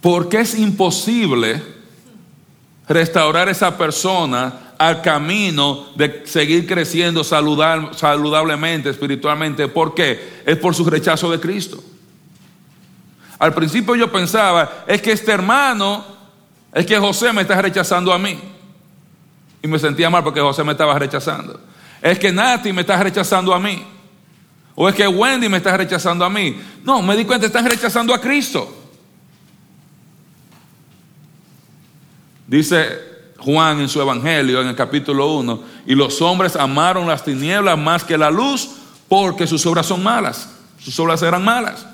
Porque es imposible restaurar a esa persona al camino de seguir creciendo saludablemente, espiritualmente. ¿Por qué? Es por su rechazo de Cristo. Al principio yo pensaba, es que este hermano, es que José me está rechazando a mí. Y me sentía mal porque José me estaba rechazando. Es que Nati me está rechazando a mí. O es que Wendy me está rechazando a mí. No, me di cuenta, están rechazando a Cristo. Dice Juan en su Evangelio, en el capítulo 1, y los hombres amaron las tinieblas más que la luz porque sus obras son malas. sus obras serán malas.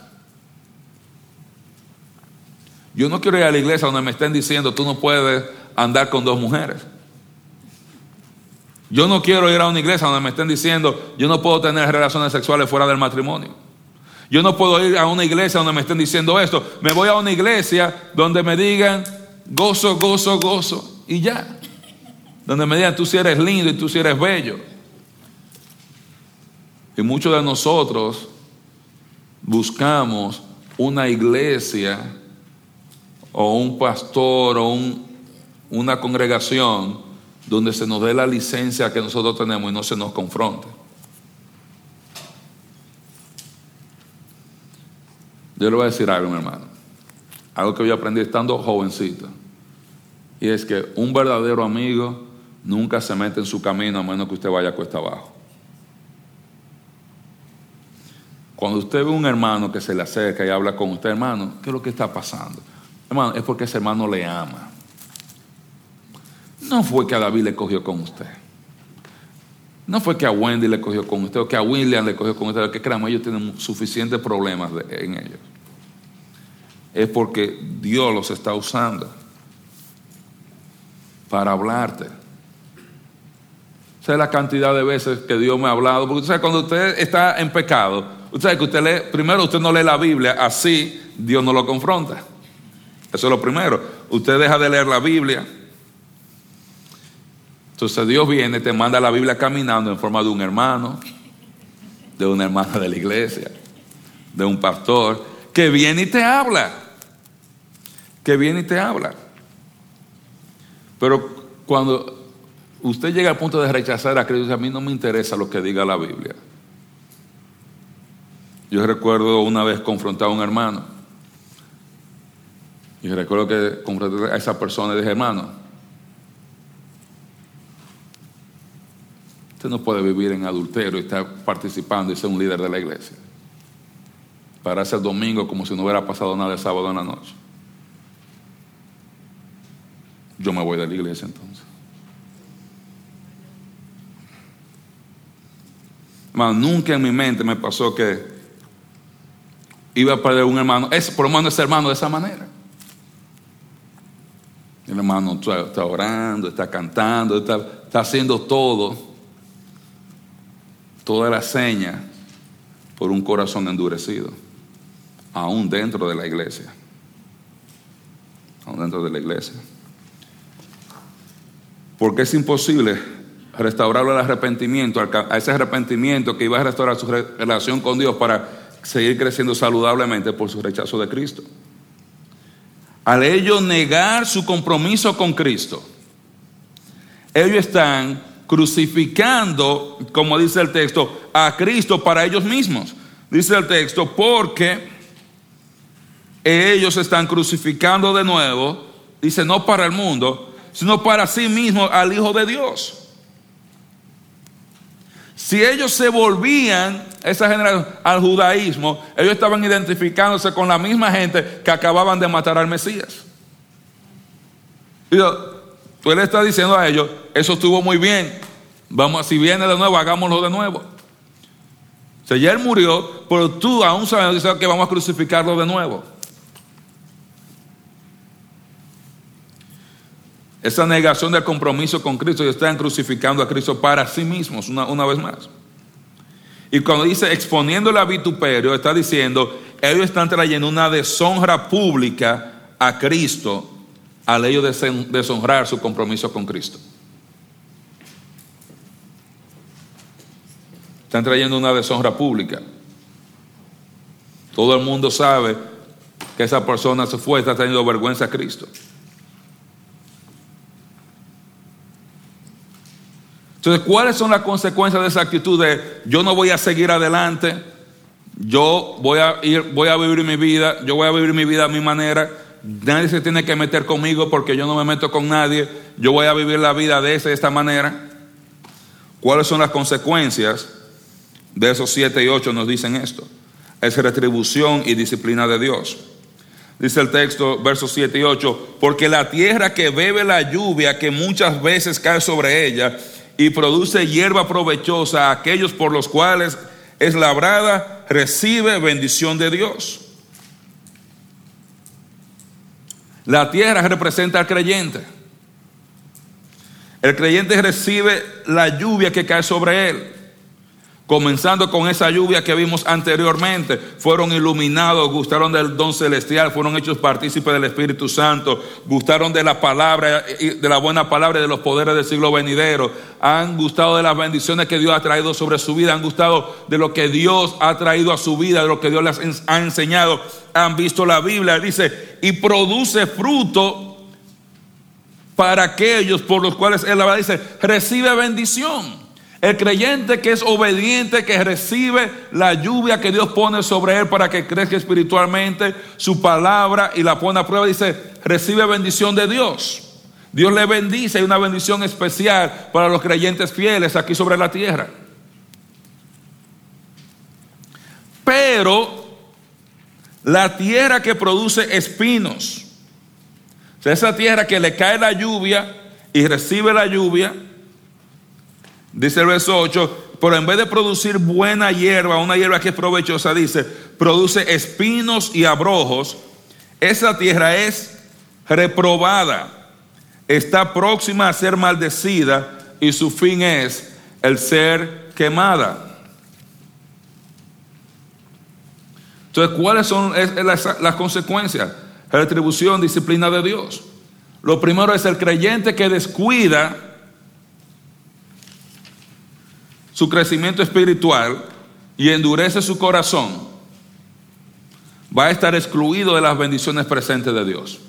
Yo no quiero ir a la iglesia donde me estén diciendo tú no puedes andar con dos mujeres. Yo no quiero ir a una iglesia donde me estén diciendo yo no puedo tener relaciones sexuales fuera del matrimonio. Yo no puedo ir a una iglesia donde me estén diciendo esto. Me voy a una iglesia donde me digan gozo, gozo, gozo y ya. Donde me digan tú si eres lindo y tú si eres bello. Y muchos de nosotros buscamos una iglesia o un pastor o una congregación donde se nos dé la licencia que nosotros tenemos y no se nos confronte. Yo le voy a decir algo, mi hermano. Algo que yo aprendí estando jovencito. Y es que un verdadero amigo nunca se mete en su camino a menos que usted vaya cuesta abajo. Cuando usted ve un hermano que se le acerca y habla con usted, hermano, ¿qué es lo que está pasando? Hermano, es porque ese hermano le ama. No fue que a David le cogió con usted. No fue que a Wendy le cogió con usted o que a William le cogió con usted. Que creamos, ellos tienen suficientes problemas en ellos. Es porque Dios los está usando para hablarte. ¿Sabe la cantidad de veces que Dios me ha hablado? Porque usted sabe, cuando usted está en pecado, usted sabe que usted lee, primero usted no lee la Biblia, así Dios no lo confronta. Eso es lo primero. Usted deja de leer la Biblia. Entonces Dios viene, te manda la Biblia caminando en forma de un hermano, de una hermana de la iglesia, de un pastor, que viene y te habla. Que viene y te habla. Pero cuando usted llega al punto de rechazar a Cristo, a mí no me interesa lo que diga la Biblia. Yo recuerdo una vez confrontar a un hermano y recuerdo que confronté a esa persona y dije, hermano, usted no puede vivir en adulterio y estar participando y ser un líder de la iglesia. Para el domingo como si no hubiera pasado nada el sábado en la noche. Yo me voy de la iglesia entonces. Hermano, nunca en mi mente me pasó que iba a perder un hermano, es, por lo menos ese hermano de esa manera. El hermano está, orando, está cantando, está, haciendo todo, toda la seña por un corazón endurecido, aún dentro de la iglesia. Aún dentro de la iglesia. Porque es imposible restaurarlo al arrepentimiento, a ese arrepentimiento que iba a restaurar su relación con Dios para seguir creciendo saludablemente por su rechazo de Cristo al ellos negar su compromiso con Cristo, ellos están crucificando, como dice el texto, a Cristo para ellos mismos. Dice el texto, porque ellos están crucificando de nuevo, dice, no para el mundo, sino para sí mismos al Hijo de Dios. Si ellos se volvían, esa generación, al judaísmo, ellos estaban identificándose con la misma gente que acababan de matar al Mesías. Y tú le estás diciendo a ellos, eso estuvo muy bien, vamos, si viene de nuevo, hagámoslo de nuevo. O sea, ya él murió, pero tú aún sabes que vamos a crucificarlo de nuevo. Esa negación del compromiso con Cristo y están crucificando a Cristo para sí mismos, una, una vez más. Y cuando dice exponiendo a vituperio, está diciendo, ellos están trayendo una deshonra pública a Cristo al ellos deshonrar su compromiso con Cristo. Están trayendo una deshonra pública. Todo el mundo sabe que esa persona se fue, está teniendo vergüenza a Cristo. Entonces, ¿cuáles son las consecuencias de esa actitud de yo no voy a seguir adelante, yo voy a ir, voy a vivir mi vida, yo voy a vivir mi vida a mi manera, nadie se tiene que meter conmigo porque yo no me meto con nadie, yo voy a vivir la vida de esa, de esta manera? ¿Cuáles son las consecuencias? De esos siete y ocho nos dicen esto. Es retribución y disciplina de Dios. Dice el texto, versos 7 y 8, porque la tierra que bebe la lluvia que muchas veces cae sobre ella, y produce hierba provechosa a aquellos por los cuales es labrada, recibe bendición de Dios. La tierra representa al creyente. El creyente recibe la lluvia que cae sobre él. Comenzando con esa lluvia que vimos anteriormente, fueron iluminados, gustaron del don celestial, fueron hechos partícipes del Espíritu Santo, gustaron de la palabra, de la buena palabra y de los poderes del siglo venidero, han gustado de las bendiciones que Dios ha traído sobre su vida, han gustado de lo que Dios ha traído a su vida, de lo que Dios les ha enseñado, han visto la Biblia, dice, y produce fruto para aquellos por los cuales Él dice, recibe bendición. El creyente que es obediente, que recibe la lluvia que Dios pone sobre él para que crezca espiritualmente, su palabra y la pone a prueba, dice, recibe bendición de Dios. Dios le bendice, hay una bendición especial para los creyentes fieles aquí sobre la tierra. Pero la tierra que produce espinos, o sea, esa tierra que le cae la lluvia y recibe la lluvia, Dice el verso 8, pero en vez de producir buena hierba, una hierba que es provechosa, dice, produce espinos y abrojos. Esa tierra es reprobada, está próxima a ser maldecida y su fin es el ser quemada. Entonces, ¿cuáles son las, las consecuencias? Retribución, disciplina de Dios. Lo primero es el creyente que descuida su crecimiento espiritual y endurece su corazón, va a estar excluido de las bendiciones presentes de Dios.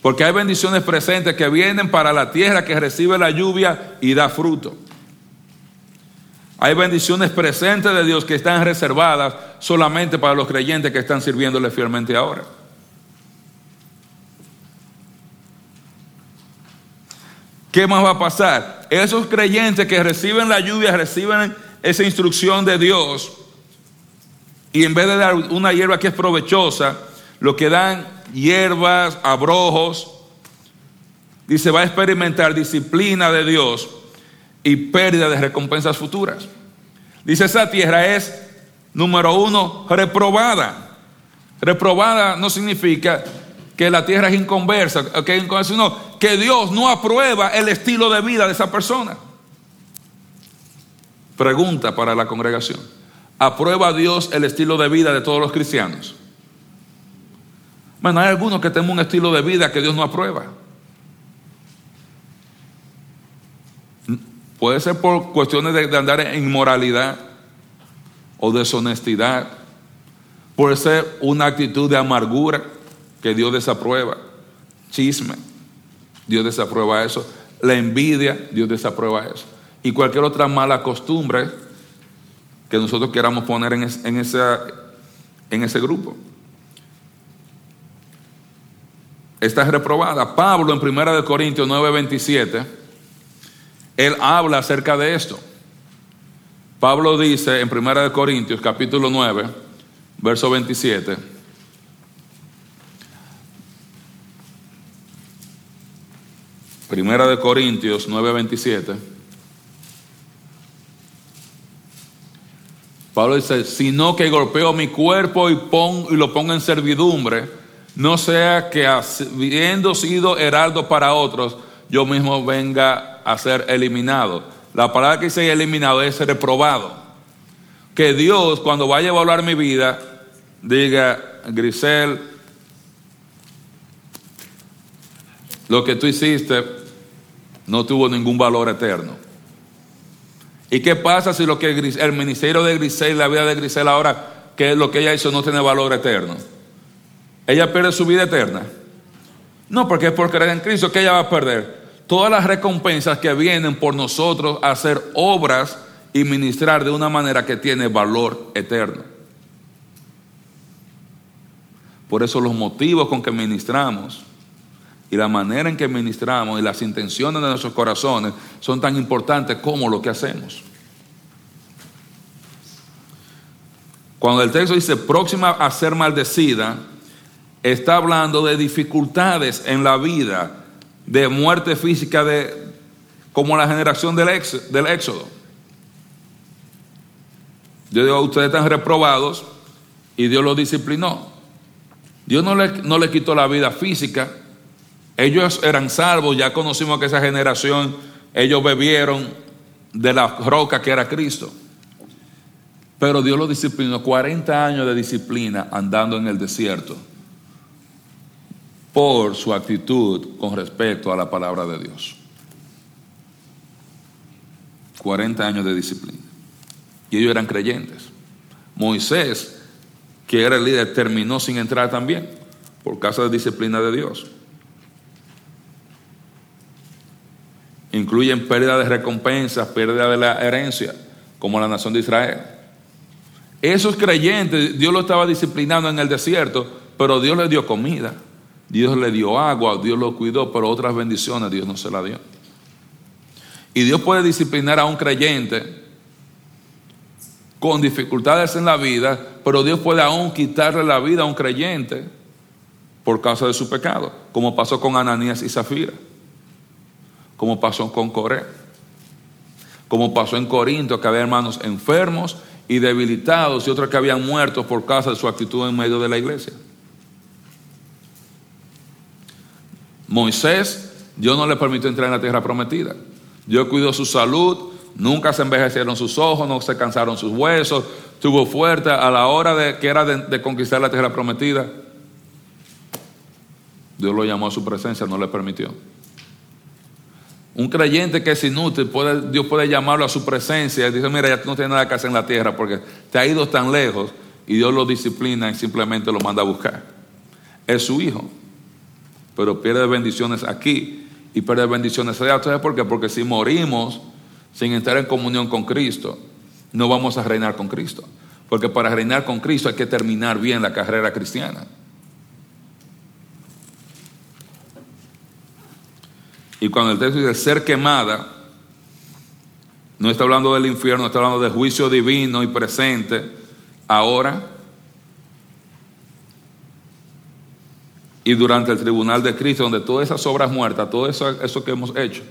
Porque hay bendiciones presentes que vienen para la tierra que recibe la lluvia y da fruto. Hay bendiciones presentes de Dios que están reservadas solamente para los creyentes que están sirviéndole fielmente ahora. ¿Qué más va a pasar? Esos creyentes que reciben la lluvia, reciben esa instrucción de Dios, y en vez de dar una hierba que es provechosa, lo que dan hierbas, abrojos, dice, va a experimentar disciplina de Dios y pérdida de recompensas futuras. Dice, esa tierra es, número uno, reprobada. Reprobada no significa que la tierra es inconversa, que, no, que Dios no aprueba el estilo de vida de esa persona. Pregunta para la congregación. ¿Aprueba Dios el estilo de vida de todos los cristianos? Bueno, hay algunos que tenemos un estilo de vida que Dios no aprueba. Puede ser por cuestiones de, de andar en inmoralidad o deshonestidad. Puede ser una actitud de amargura que Dios desaprueba. Chisme, Dios desaprueba eso. La envidia, Dios desaprueba eso. Y cualquier otra mala costumbre que nosotros queramos poner en, en, ese grupo. Está reprobada. Pablo en 1 Corintios 9:27, él habla acerca de esto. Pablo dice en 1 Corintios capítulo 9, verso 27, Primera de Corintios 9:27. Pablo dice, sino que golpeo mi cuerpo y, y lo pongo en servidumbre, no sea que habiendo sido heraldo para otros, yo mismo venga a ser eliminado. La palabra que dice eliminado es reprobado. Que Dios cuando vaya a evaluar mi vida, diga, Grisel, lo que tú hiciste no tuvo ningún valor eterno. ¿Y qué pasa si lo que el ministerio de Grisel, la vida de Grisel ahora, que lo que ella hizo no tiene valor eterno? ¿Ella pierde su vida eterna? No, porque es por creer en Cristo que ella va a perder. Todas las recompensas que vienen por nosotros a hacer obras y ministrar de una manera que tiene valor eterno. Por eso los motivos con que ministramos y la manera en que ministramos y las intenciones de nuestros corazones son tan importantes como lo que hacemos. Cuando el texto dice próxima a ser maldecida, está hablando de dificultades en la vida, de muerte física, de, como la generación del, del éxodo. Yo digo, ustedes están reprobados y Dios los disciplinó. Dios no le, no le quitó la vida física. Ellos eran salvos, ya conocimos que esa generación, ellos bebieron de la roca que era Cristo. Pero Dios los disciplinó 40 años de disciplina andando en el desierto por su actitud con respecto a la palabra de Dios. 40 años de disciplina. Y ellos eran creyentes. Moisés, que era el líder, terminó sin entrar también por causa de disciplina de Dios. Incluyen pérdida de recompensas, pérdida de la herencia, como la nación de Israel. Esos creyentes, Dios lo estaba disciplinando en el desierto, pero Dios les dio comida, Dios le dio agua, Dios lo cuidó, pero otras bendiciones Dios no se las dio. Y Dios puede disciplinar a un creyente con dificultades en la vida, pero Dios puede aún quitarle la vida a un creyente por causa de su pecado, como pasó con Ananías y Zafira, como pasó con Coré, como pasó en Corinto, que había hermanos enfermos y debilitados y otros que habían muerto por causa de su actitud en medio de la iglesia. Moisés, Dios no le permitió entrar en la tierra prometida. Dios cuidó su salud, nunca se envejecieron sus ojos, no se cansaron sus huesos, tuvo fuerte a la hora de que era de, conquistar la tierra prometida. Dios lo llamó a su presencia, no le permitió. Un creyente que es inútil, puede, Dios puede llamarlo a su presencia y dice, mira, ya no tienes nada que hacer en la tierra porque te ha ido tan lejos y Dios lo disciplina y simplemente lo manda a buscar. Es su hijo, pero pierde bendiciones aquí y pierde bendiciones allá. ¿Sabes por qué? Porque si morimos sin entrar en comunión con Cristo, no vamos a reinar con Cristo. Porque para reinar con Cristo hay que terminar bien la carrera cristiana. Y cuando el texto dice ser quemada, no está hablando del infierno, está hablando del juicio divino y presente ahora y durante el tribunal de Cristo, donde todas esas obras muertas, todo eso, eso que hemos hecho,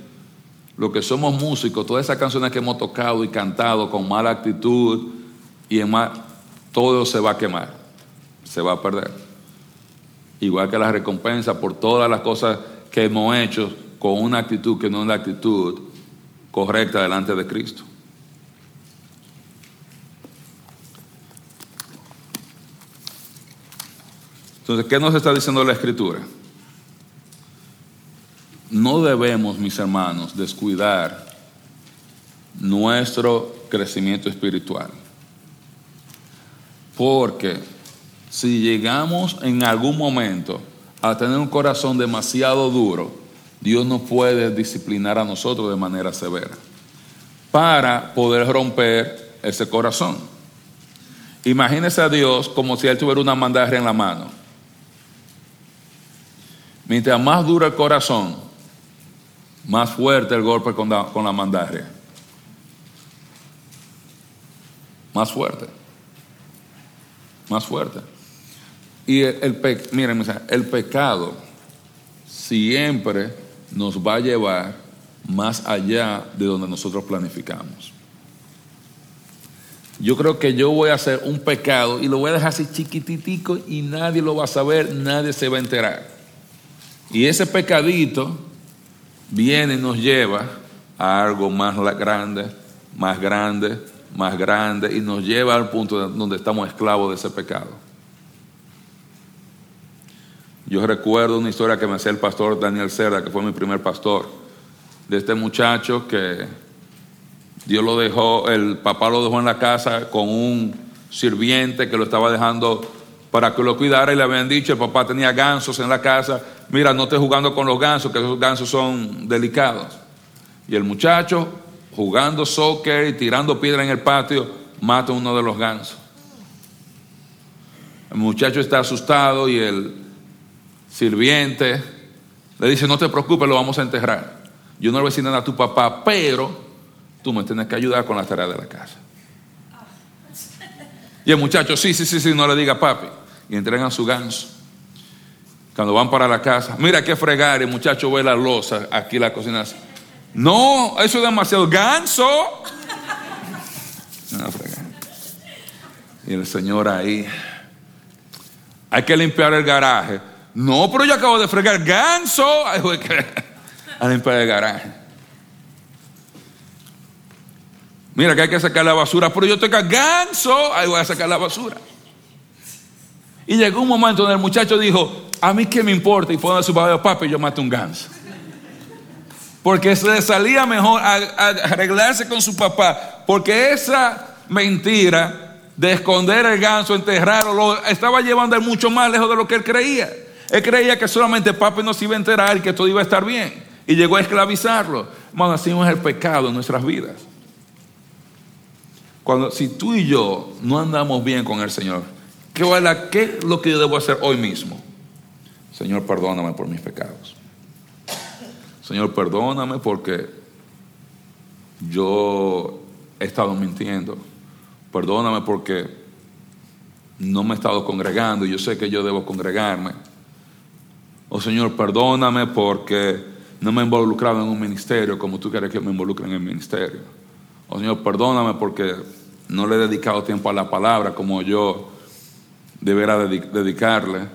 lo que somos músicos, todas esas canciones que hemos tocado y cantado con mala actitud y en mal, todo se va a quemar, se va a perder. Igual que la recompensa por todas las cosas que hemos hecho con una actitud que no es la actitud correcta delante de Cristo. Entonces, ¿qué nos está diciendo la Escritura? No debemos, mis hermanos, descuidar nuestro crecimiento espiritual. Porque si llegamos en algún momento a tener un corazón demasiado duro, Dios no puede disciplinar a nosotros de manera severa para poder romper ese corazón. Imagínese a Dios como si Él tuviera una mandaje en la mano. Mientras más duro el corazón, más fuerte el golpe con la, con. Más fuerte. Más fuerte. Y el, el miren, el pecado siempre nos va a llevar más allá de donde nosotros planificamos. Yo creo que yo voy a hacer un pecado y lo voy a dejar así chiquititico y nadie lo va a saber, nadie se va a enterar. Y ese pecadito viene y nos lleva a algo más grande, más grande, más grande y nos lleva al punto donde estamos esclavos de ese pecado. Yo recuerdo una historia que me hacía el pastor Daniel Cerda, que fue mi primer pastor, de este muchacho que Dios lo dejó, el papá lo dejó en la casa con un sirviente que lo estaba dejando para que lo cuidara y le habían dicho, el papá tenía gansos en la casa, mira, no estés jugando con los gansos, que esos gansos son delicados. Y el muchacho, jugando soccer y tirando piedra en el patio, mata a uno de los gansos. El muchacho está asustado y el sirviente, le dice, no te preocupes, lo vamos a enterrar. Yo no le voy a decir nada a tu papá, pero tú me tienes que ayudar con la tarea de la casa. Y el muchacho, sí, sí, sí, sí, no le diga papi. Y entregan su ganso. Cuando van para la casa, mira qué fregar, el muchacho ve la losa, aquí la cocina. No, eso es demasiado ganso. No. Y el Señor ahí, hay que limpiar el garaje. No, pero yo acabo de fregar ganso. A limpiar el garaje. Mira que hay que sacar la basura, pero yo estoy ganso. Ahí voy a sacar la basura. Y llegó un momento donde el muchacho dijo, a mí qué me importa, y fue a su padre, papi, yo maté un ganso. Porque se le salía mejor arreglarse con su papá, porque esa mentira de esconder el ganso, enterrarlo, lo estaba llevando mucho más lejos de lo que él creía. Él creía que solamente papi no se iba a enterar que todo iba a estar bien. Y llegó a esclavizarlo. Hermano, así es el pecado en nuestras vidas. Cuando, si tú y yo no andamos bien con el Señor, ¿qué, ¿qué es lo que yo debo hacer hoy mismo? Señor, perdóname por mis pecados. Señor, perdóname porque yo he estado mintiendo. Perdóname porque no me he estado congregando y yo sé que yo debo congregarme. Oh Señor, perdóname porque no me he involucrado en un ministerio como tú quieres que me involucre en el ministerio. Oh Señor, perdóname porque no le he dedicado tiempo a la palabra como yo debería dedicarle.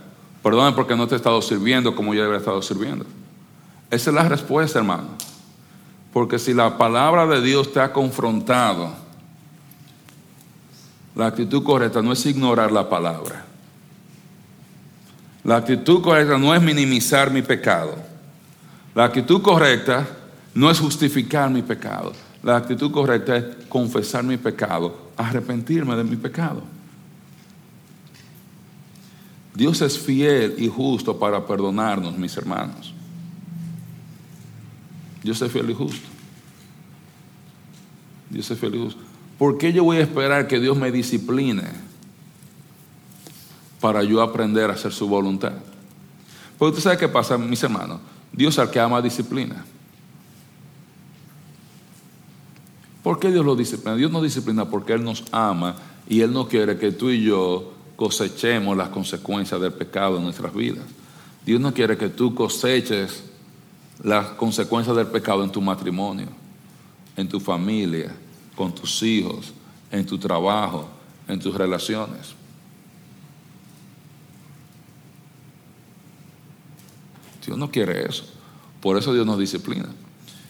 Perdóname porque no te he estado sirviendo como yo debería estado sirviendo. Esa es la respuesta, hermano. Porque si la palabra de Dios te ha confrontado, la actitud correcta no es ignorar la palabra. La actitud correcta no es minimizar mi pecado. La actitud correcta no es justificar mi pecado. La actitud correcta es confesar mi pecado, arrepentirme de mi pecado. Dios es fiel y justo para perdonarnos, mis hermanos. Dios es fiel y justo. Dios es fiel y justo. ¿Por qué yo voy a esperar que Dios me discipline para yo aprender a hacer su voluntad? Porque usted sabe qué pasa, mis hermanos. Dios al que ama disciplina. ¿Por qué Dios lo disciplina? Dios nos disciplina porque Él nos ama y Él no quiere que tú y yo cosechemos las consecuencias del pecado en nuestras vidas. Dios no quiere que tú coseches las consecuencias del pecado en tu matrimonio, en tu familia, con tus hijos, en tu trabajo, en tus relaciones. Dios no quiere eso. Por eso Dios nos disciplina.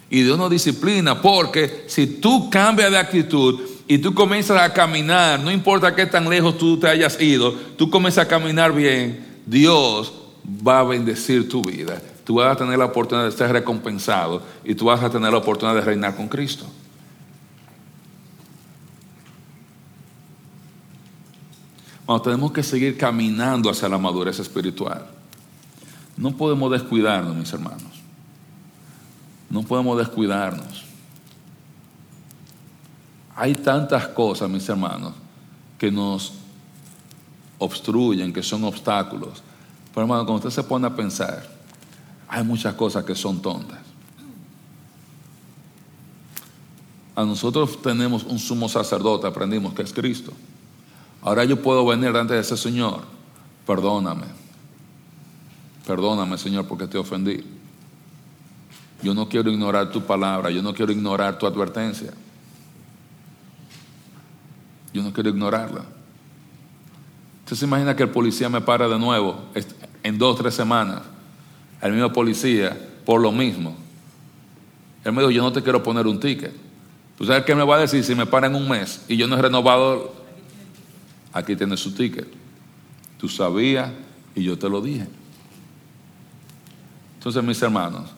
Y Dios nos disciplina porque si tú cambias de actitud y tú comienzas a caminar, no importa qué tan lejos tú te hayas ido, tú comienzas a caminar bien, Dios va a bendecir tu vida. Tú vas a tener la oportunidad de ser recompensado y tú vas a tener la oportunidad de reinar con Cristo. Bueno, tenemos que seguir caminando hacia la madurez espiritual. No podemos descuidarnos, mis hermanos. No podemos descuidarnos. Hay tantas cosas, mis hermanos, que nos obstruyen, que son obstáculos. Pero hermano, cuando usted se pone a pensar, hay muchas cosas que son tontas. A nosotros tenemos un sumo sacerdote, aprendimos que es Cristo. Ahora yo puedo venir delante de ese Señor. Perdóname. Perdóname, Señor, porque te ofendí. Yo no quiero ignorar tu palabra, yo no quiero ignorar tu advertencia. Yo no quiero ignorarla. Usted se imagina que el policía me para de nuevo en dos o tres semanas. El mismo policía, por lo mismo. Él me dijo, yo no te quiero poner un ticket. ¿Tú sabes qué me va a decir si me para en un mes y yo no he renovado? Aquí tienes su ticket. Tú sabías y yo te lo dije. Entonces, mis hermanos,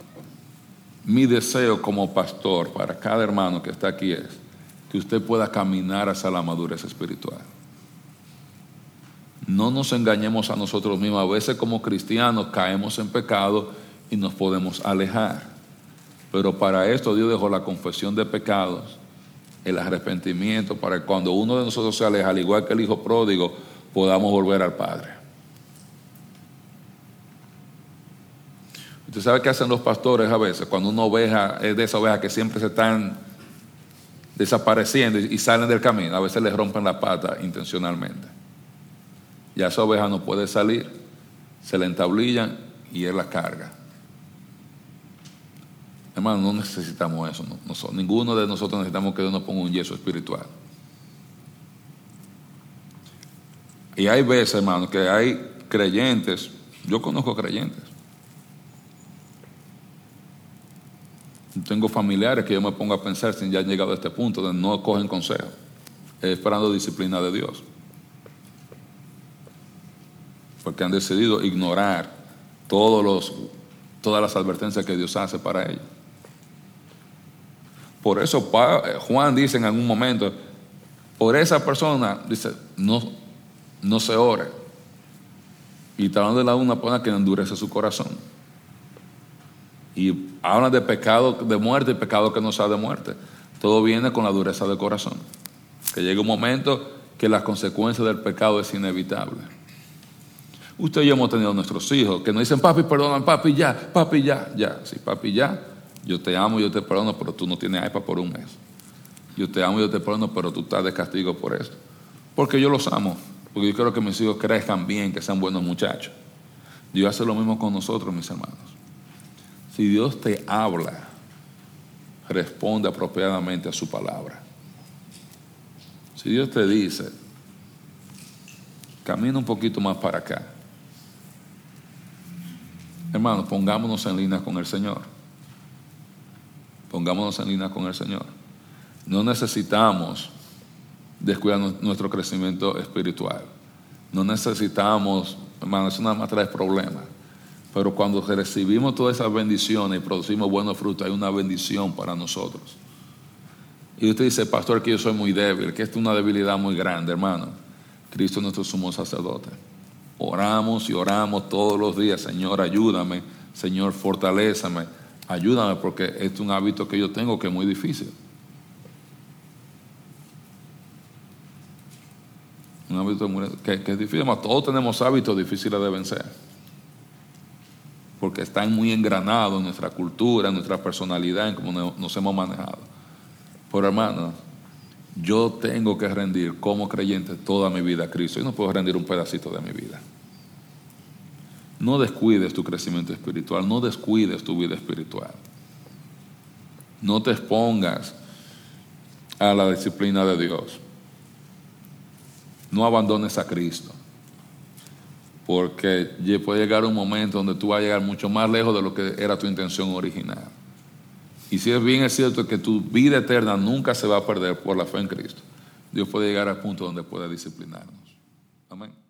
mi deseo como pastor para cada hermano que está aquí es que usted pueda caminar hacia la madurez espiritual. No nos engañemos a nosotros mismos. A veces como cristianos caemos en pecado y nos podemos alejar. Pero para esto Dios dejó la confesión de pecados, el arrepentimiento, para que cuando uno de nosotros se aleja, al igual que el hijo pródigo, podamos volver al Padre. Usted sabe qué hacen los pastores a veces cuando una oveja es de esa oveja que siempre se están desapareciendo y salen del camino. A veces les rompen la pata intencionalmente. Ya esa oveja no puede salir, se la entablillan y él la carga. Hermano, no necesitamos eso. ninguno de nosotros necesitamos que Dios nos ponga un yeso espiritual. Y hay veces, hermano, que hay creyentes, yo conozco creyentes. Tengo familiares que yo me pongo a pensar si ya han llegado a este punto de no cogen consejo, esperando disciplina de Dios. Porque han decidido ignorar todos los, todas las advertencias que Dios hace para ellos. Por eso Juan dice en algún momento, por esa persona, dice, no, no se ore. Y está hablando de la una persona que endurece su corazón. Y habla de pecado de muerte y pecado que no sea de muerte. Todo viene con la dureza del corazón. Que llega un momento que las consecuencias del pecado es inevitable. Usted y yo hemos tenido nuestros hijos que nos dicen, papi, perdona, papi, ya, papi, ya, ya. Sí, papi, ya. Yo te amo, yo te perdono, pero tú no tienes iPad por un mes. Yo te amo, yo te perdono, pero tú estás de castigo por eso. Porque yo los amo. Porque yo quiero que mis hijos crezcan bien, que sean buenos muchachos. Dios hace lo mismo con nosotros, mis hermanos. Si Dios te habla, responde apropiadamente a su palabra. Si Dios te dice, camina un poquito más para acá. Hermanos, pongámonos en línea con el Señor. Pongámonos en línea con el Señor. No necesitamos descuidar nuestro crecimiento espiritual. No necesitamos, hermano, eso nada más trae problemas. Pero cuando recibimos todas esas bendiciones y producimos buenos frutos, hay una bendición para nosotros. Y usted dice, pastor, que yo soy muy débil, que esta es una debilidad muy grande, hermano. Cristo es nuestro sumo sacerdote. Oramos y oramos todos los días, Señor, ayúdame, Señor, fortalézame, ayúdame, porque este es un hábito que yo tengo que es muy difícil. Un hábito que es difícil, todos tenemos hábitos difíciles de vencer porque están muy engranados en nuestra cultura, en nuestra personalidad, en cómo nos hemos manejado. Pero hermano, yo tengo que rendir como creyente toda mi vida a Cristo. Yo no puedo rendir un pedacito de mi vida. No descuides tu crecimiento espiritual, no descuides tu vida espiritual. No te expongas a la disciplina de Dios. No abandones a Cristo porque puede llegar un momento donde tú vas a llegar mucho más lejos de lo que era tu intención original. Y si es bien es cierto que tu vida eterna nunca se va a perder por la fe en Cristo, Dios puede llegar al punto donde pueda disciplinarnos. Amén.